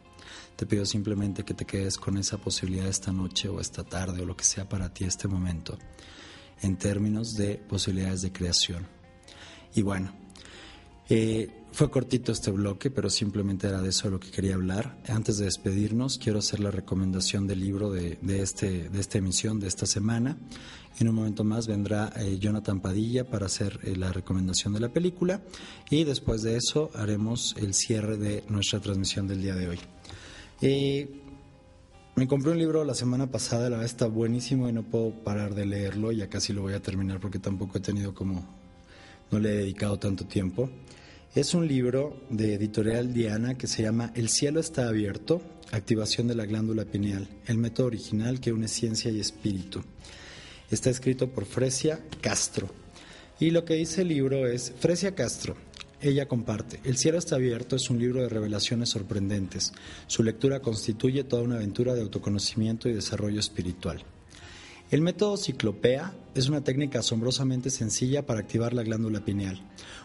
Te pido simplemente que te quedes con esa posibilidad esta noche o esta tarde o lo que sea para ti este momento en términos de posibilidades de creación. Y bueno, eh, fue cortito este bloque, pero simplemente era de eso lo que quería hablar. Antes de despedirnos, quiero hacer la recomendación del libro de, este, de esta emisión de esta semana. En un momento más vendrá eh, Jonathan Padilla para hacer eh, la recomendación de la película y después de eso haremos el cierre de nuestra transmisión del día de hoy. me compré un libro la semana pasada, la verdad está buenísimo y no puedo parar de leerlo, ya casi lo voy a terminar porque tampoco he tenido como, no le he dedicado tanto tiempo. Es un libro de editorial Diana que se llama El cielo está abierto, activación de la glándula pineal, el método original que une ciencia y espíritu. Está escrito por Fresia Castro. Y lo que dice el libro es, Fresia Castro, ella comparte, El cielo está abierto es un libro de revelaciones sorprendentes. Su lectura constituye toda una aventura de autoconocimiento y desarrollo espiritual. El método ciclopea es una técnica asombrosamente sencilla para activar la glándula pineal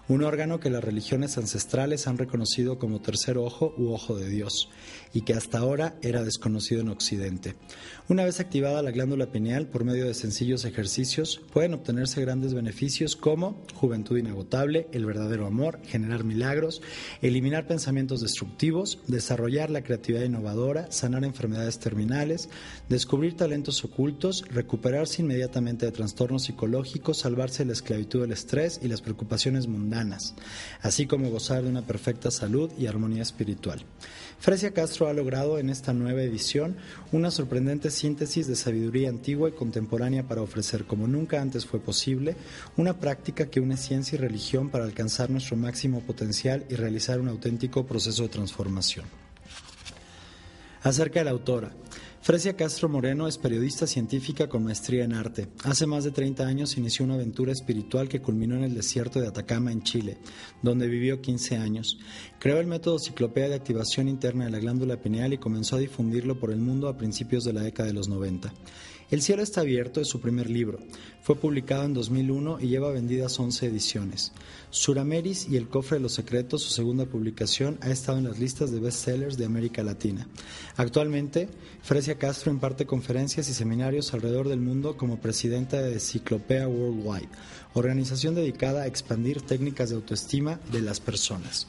un órgano que las religiones ancestrales han reconocido como tercer ojo u ojo de Dios y que hasta ahora era desconocido en Occidente. Una vez activada la glándula pineal por medio de sencillos ejercicios, pueden obtenerse grandes beneficios como juventud inagotable, el verdadero amor, generar milagros, eliminar pensamientos destructivos, desarrollar la creatividad innovadora, sanar enfermedades terminales, descubrir talentos ocultos, recuperarse inmediatamente de trastornos psicológicos, salvarse de la esclavitud del estrés y las preocupaciones mundanas, así como gozar de una perfecta salud y armonía espiritual. Fresia Castro ha logrado en esta nueva edición una sorprendente síntesis de sabiduría antigua y contemporánea para ofrecer, como nunca antes fue posible, una práctica que une ciencia y religión para alcanzar nuestro máximo potencial y realizar un auténtico proceso de transformación. Acerca de la autora. Fresia Castro Moreno es periodista científica con maestría en arte. Hace más de 30 años inició una aventura espiritual que culminó en el desierto de Atacama, en Chile, donde vivió 15 años. Creó el método Ciclopea de activación interna de la glándula pineal y comenzó a difundirlo por el mundo a principios de la década de los 90. El cielo está abierto es su primer libro. Fue publicado en 2001 y lleva vendidas 11 ediciones. Surameris y El cofre de los secretos, su segunda publicación, ha estado en las listas de bestsellers de América Latina. Actualmente, Fresia Castro imparte conferencias y seminarios alrededor del mundo como presidenta de Ciclopea Worldwide, organización dedicada a expandir técnicas de autoestima de las personas.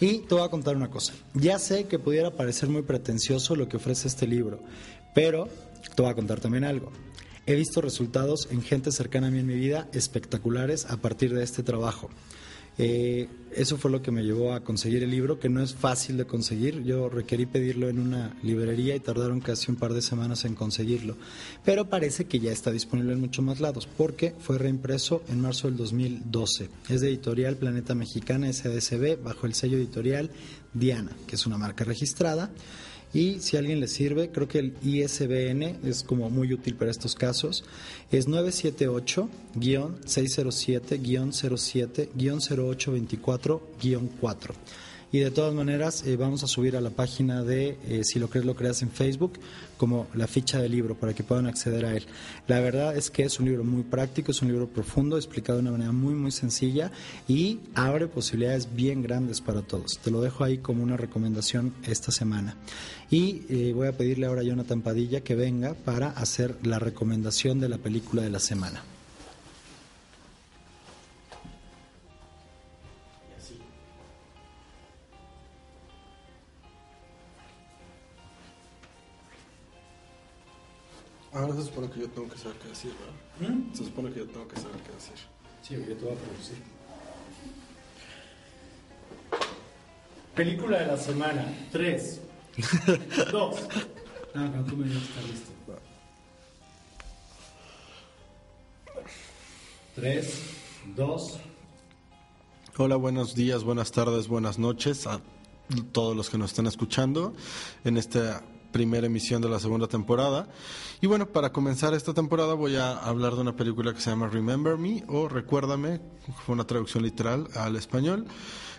Y te voy a contar una cosa. Ya sé que pudiera parecer muy pretencioso lo que ofrece este libro, pero te voy a contar también algo. He visto resultados en gente cercana a mí en mi vida espectaculares a partir de este trabajo. Eh, eso fue lo que me llevó a conseguir el libro, que no es fácil de conseguir. Yo requerí pedirlo en una librería y tardaron casi un par de semanas en conseguirlo. Pero parece que ya está disponible en muchos más lados, porque fue reimpreso en marzo del 2012. Es de editorial Planeta Mexicana SDCB, bajo el sello editorial Diana, que es una marca registrada. Y si a alguien le sirve, creo que el ISBN es como muy útil para estos casos. Es 978-607-07-0824-4. Y de todas maneras, eh, vamos a subir a la página de eh, Si lo crees, lo creas en Facebook, como la ficha del libro para que puedan acceder a él. La verdad es que es un libro muy práctico, es un libro profundo, explicado de una manera muy, muy sencilla y abre posibilidades bien grandes para todos. Te lo dejo ahí como una recomendación esta semana. Y eh, voy a pedirle ahora a Jonathan Padilla que venga para hacer la recomendación de la película de la semana. Ahora se supone que yo tengo que saber qué decir, ¿verdad? ¿Mm? Se supone que yo tengo que saber qué decir. Sí, yo te voy a producir. Película de la semana. Tres. Dos. Ah, cuando tú me digas que está listo. Tres. Dos. Hola, buenos días, buenas tardes, buenas noches a todos los que nos están escuchando en esta primera emisión de la segunda temporada. Y bueno, para comenzar esta temporada voy a hablar de una película que se llama Remember Me o Recuérdame, fue una traducción literal al español.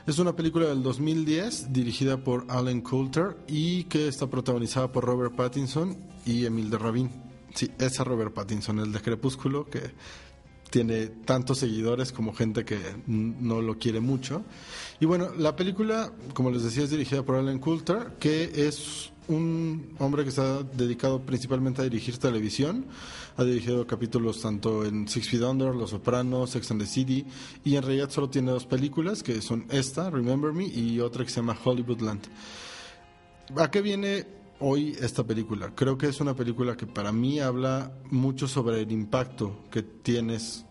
Es una película del 2010 dirigida por Alan Coulter y que está protagonizada por Robert Pattinson y Emil de Rabin. Sí, ese Robert Pattinson, el de Crepúsculo, que tiene tantos seguidores como gente que no lo quiere mucho. Y bueno, la película, como les decía, es dirigida por Alan Coulter, que es un hombre que está dedicado principalmente a dirigir televisión. Ha dirigido capítulos tanto en Six Feet Under, Los Sopranos, Sex and the City, y en realidad solo tiene dos películas, que son esta, Remember Me, y otra que se llama Hollywoodland. ¿A qué viene hoy esta película? Creo que es una película que para mí habla mucho sobre el impacto que tienes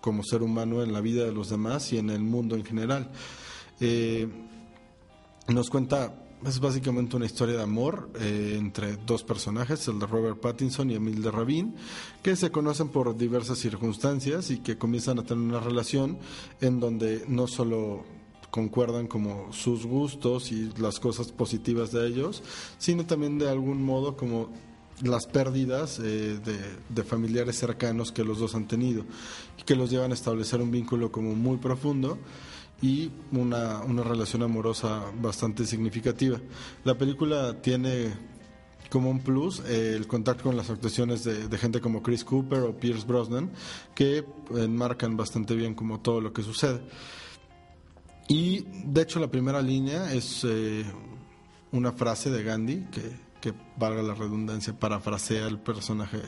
como ser humano en la vida de los demás y en el mundo en general. Eh, nos cuenta es básicamente una historia de amor eh, entre dos personajes, el de Robert Pattinson y Emil de Rabin, que se conocen por diversas circunstancias y que comienzan a tener una relación en donde no solo concuerdan como sus gustos y las cosas positivas de ellos, sino también de algún modo como las pérdidas eh, de, de, familiares cercanos que los dos han tenido y que los llevan a establecer un vínculo como muy profundo y una, una relación amorosa bastante significativa. La película tiene como un plus eh, el contacto con las actuaciones de, gente como Chris Cooper o Pierce Brosnan que enmarcan bastante bien como todo lo que sucede. Y de hecho la primera línea es eh, una frase de Gandhi que, que, valga la redundancia, parafrasea el personaje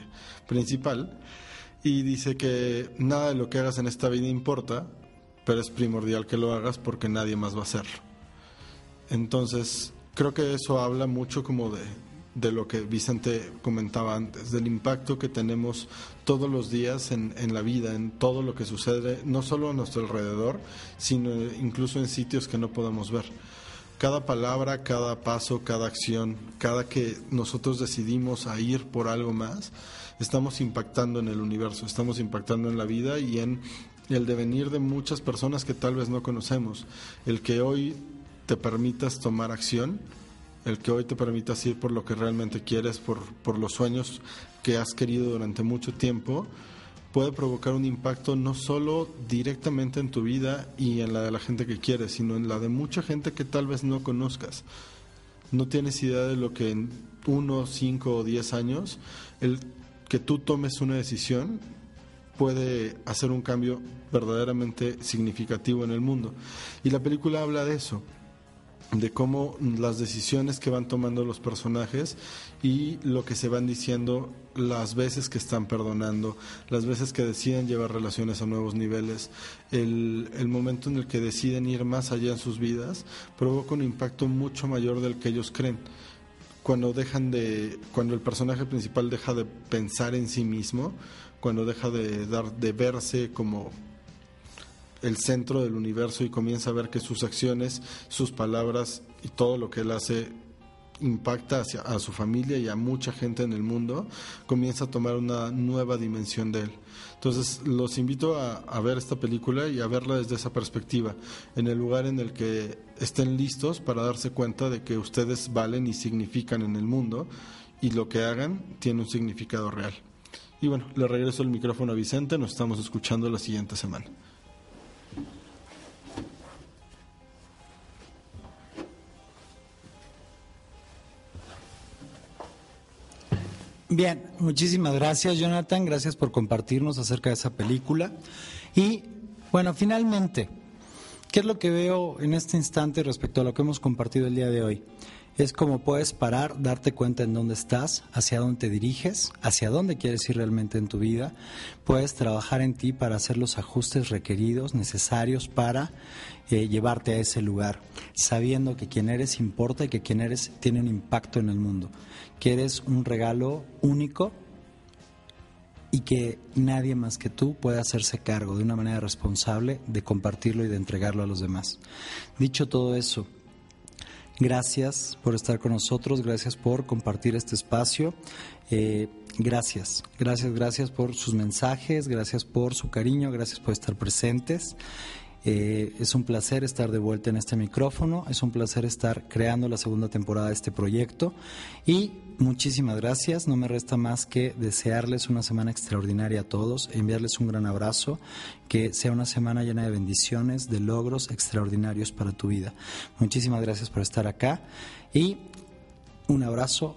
principal y dice que nada de lo que hagas en esta vida importa, pero es primordial que lo hagas porque nadie más va a hacerlo. Entonces, creo que eso habla mucho como de, de lo que Vicente comentaba antes, del impacto que tenemos todos los días en, en, la vida, en todo lo que sucede, no solo a nuestro alrededor, sino incluso en sitios que no podemos ver. Cada palabra, cada paso, cada acción, cada que nosotros decidimos a ir por algo más, estamos impactando en el universo, estamos impactando en la vida y en el devenir de muchas personas que tal vez no conocemos. El que hoy te permitas tomar acción, el que hoy te permitas ir por lo que realmente quieres, por, por los sueños que has querido durante mucho tiempo, puede provocar un impacto no solo directamente en tu vida y en la de la gente que quieres, sino en la de mucha gente que tal vez no conozcas. No tienes idea de lo que en uno, cinco o diez años, el que tú tomes una decisión puede hacer un cambio verdaderamente significativo en el mundo. Y la película habla de eso, de cómo las decisiones que van tomando los personajes y lo que se van diciendo las veces que están perdonando, las veces que deciden llevar relaciones a nuevos niveles, el, el, momento en el que deciden ir más allá en sus vidas, provoca un impacto mucho mayor del que ellos creen. Cuando dejan de, cuando el personaje principal deja de pensar en sí mismo, cuando deja de dar, de verse como el centro del universo y comienza a ver que sus acciones, sus palabras y todo lo que él hace impacta hacia, a su familia y a mucha gente en el mundo, comienza a tomar una nueva dimensión de él. Entonces los invito a, a, ver esta película y a verla desde esa perspectiva, en el lugar en el que estén listos para darse cuenta de que ustedes valen y significan en el mundo y lo que hagan tiene un significado real. Y bueno, le regreso el micrófono a Vicente, nos estamos escuchando la siguiente semana. Bien, muchísimas gracias Jonathan, gracias por compartirnos acerca de esa película. Y bueno, finalmente, ¿qué es lo que veo en este instante respecto a lo que hemos compartido el día de hoy? Es como puedes parar, darte cuenta en dónde estás, hacia dónde te diriges, hacia dónde quieres ir realmente en tu vida. Puedes trabajar en ti para hacer los ajustes requeridos, necesarios para eh, llevarte a ese lugar, sabiendo que quien eres importa y que quien eres tiene un impacto en el mundo, que eres un regalo único y que nadie más que tú puede hacerse cargo de una manera responsable de compartirlo y de entregarlo a los demás. Dicho todo eso, Gracias por estar con nosotros, gracias por compartir este espacio. Eh, gracias, gracias, gracias por sus mensajes, gracias por su cariño, gracias por estar presentes. Eh, es un placer estar de vuelta en este micrófono, es un placer estar creando la segunda temporada de este proyecto y muchísimas gracias. No me resta más que desearles una semana extraordinaria a todos, enviarles un gran abrazo, que sea una semana llena de bendiciones, de logros extraordinarios para tu vida. Muchísimas gracias por estar acá y un abrazo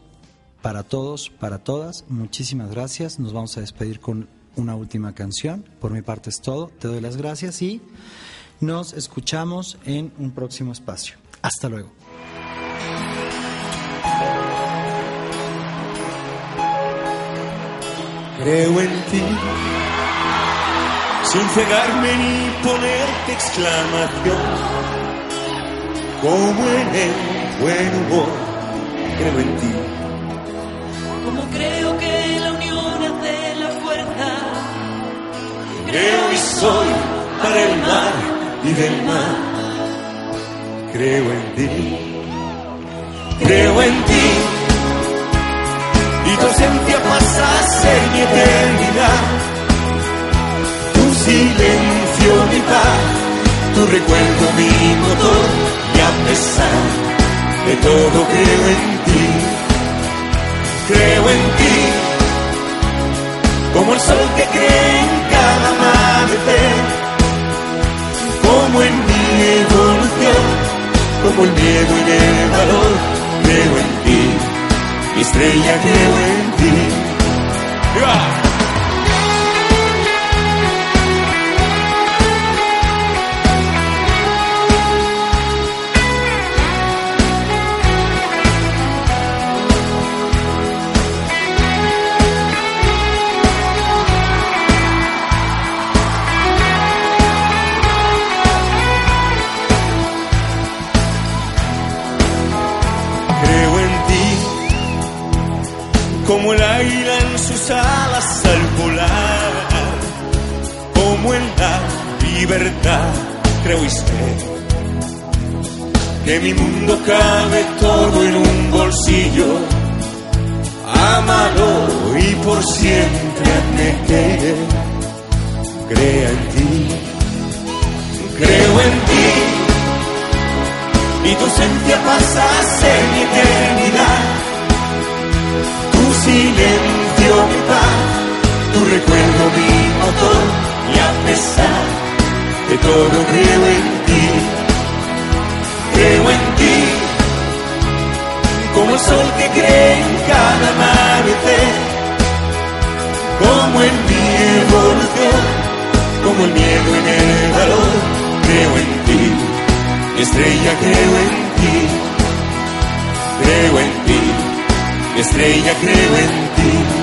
para todos, para todas. Muchísimas gracias. Nos vamos a despedir con una última canción. Por mi parte es todo. Te doy las gracias y nos escuchamos en un próximo espacio. Hasta luego. Creo en ti, sin cegarme ni ponerte exclamación, como en el buen humor, creo en ti. Como creo que la unión hace la fuerza, Creo y soy para el mar y del mar. Creo en ti, creo en ti. Y tu ausencia pasa a ser mi eternidad. Tu silencio mi paz, tu recuerdo mi motor. Y a pesar de todo creo en ti, creo en ti como el sol que cree en cada amanecer, como en mi evolución, como el miedo en el valor, creo en ti, mi estrella creo en ti. Como el águila en sus alas al volar, como en la libertad, creo que mi mundo cabe todo en un bolsillo. Ámalo y por siempre que crea en ti, creo en ti y tu ausencia pasa a ser mi eternidad. Silencio mi paz, tu recuerdo mi motor y a pesar de todo creo en ti, creo en ti, como el sol que cree en cada amanecer, como en mi evolución, como el miedo en el valor, creo en ti. Estrella creo en ti, creo en ti, estrella creo en ti.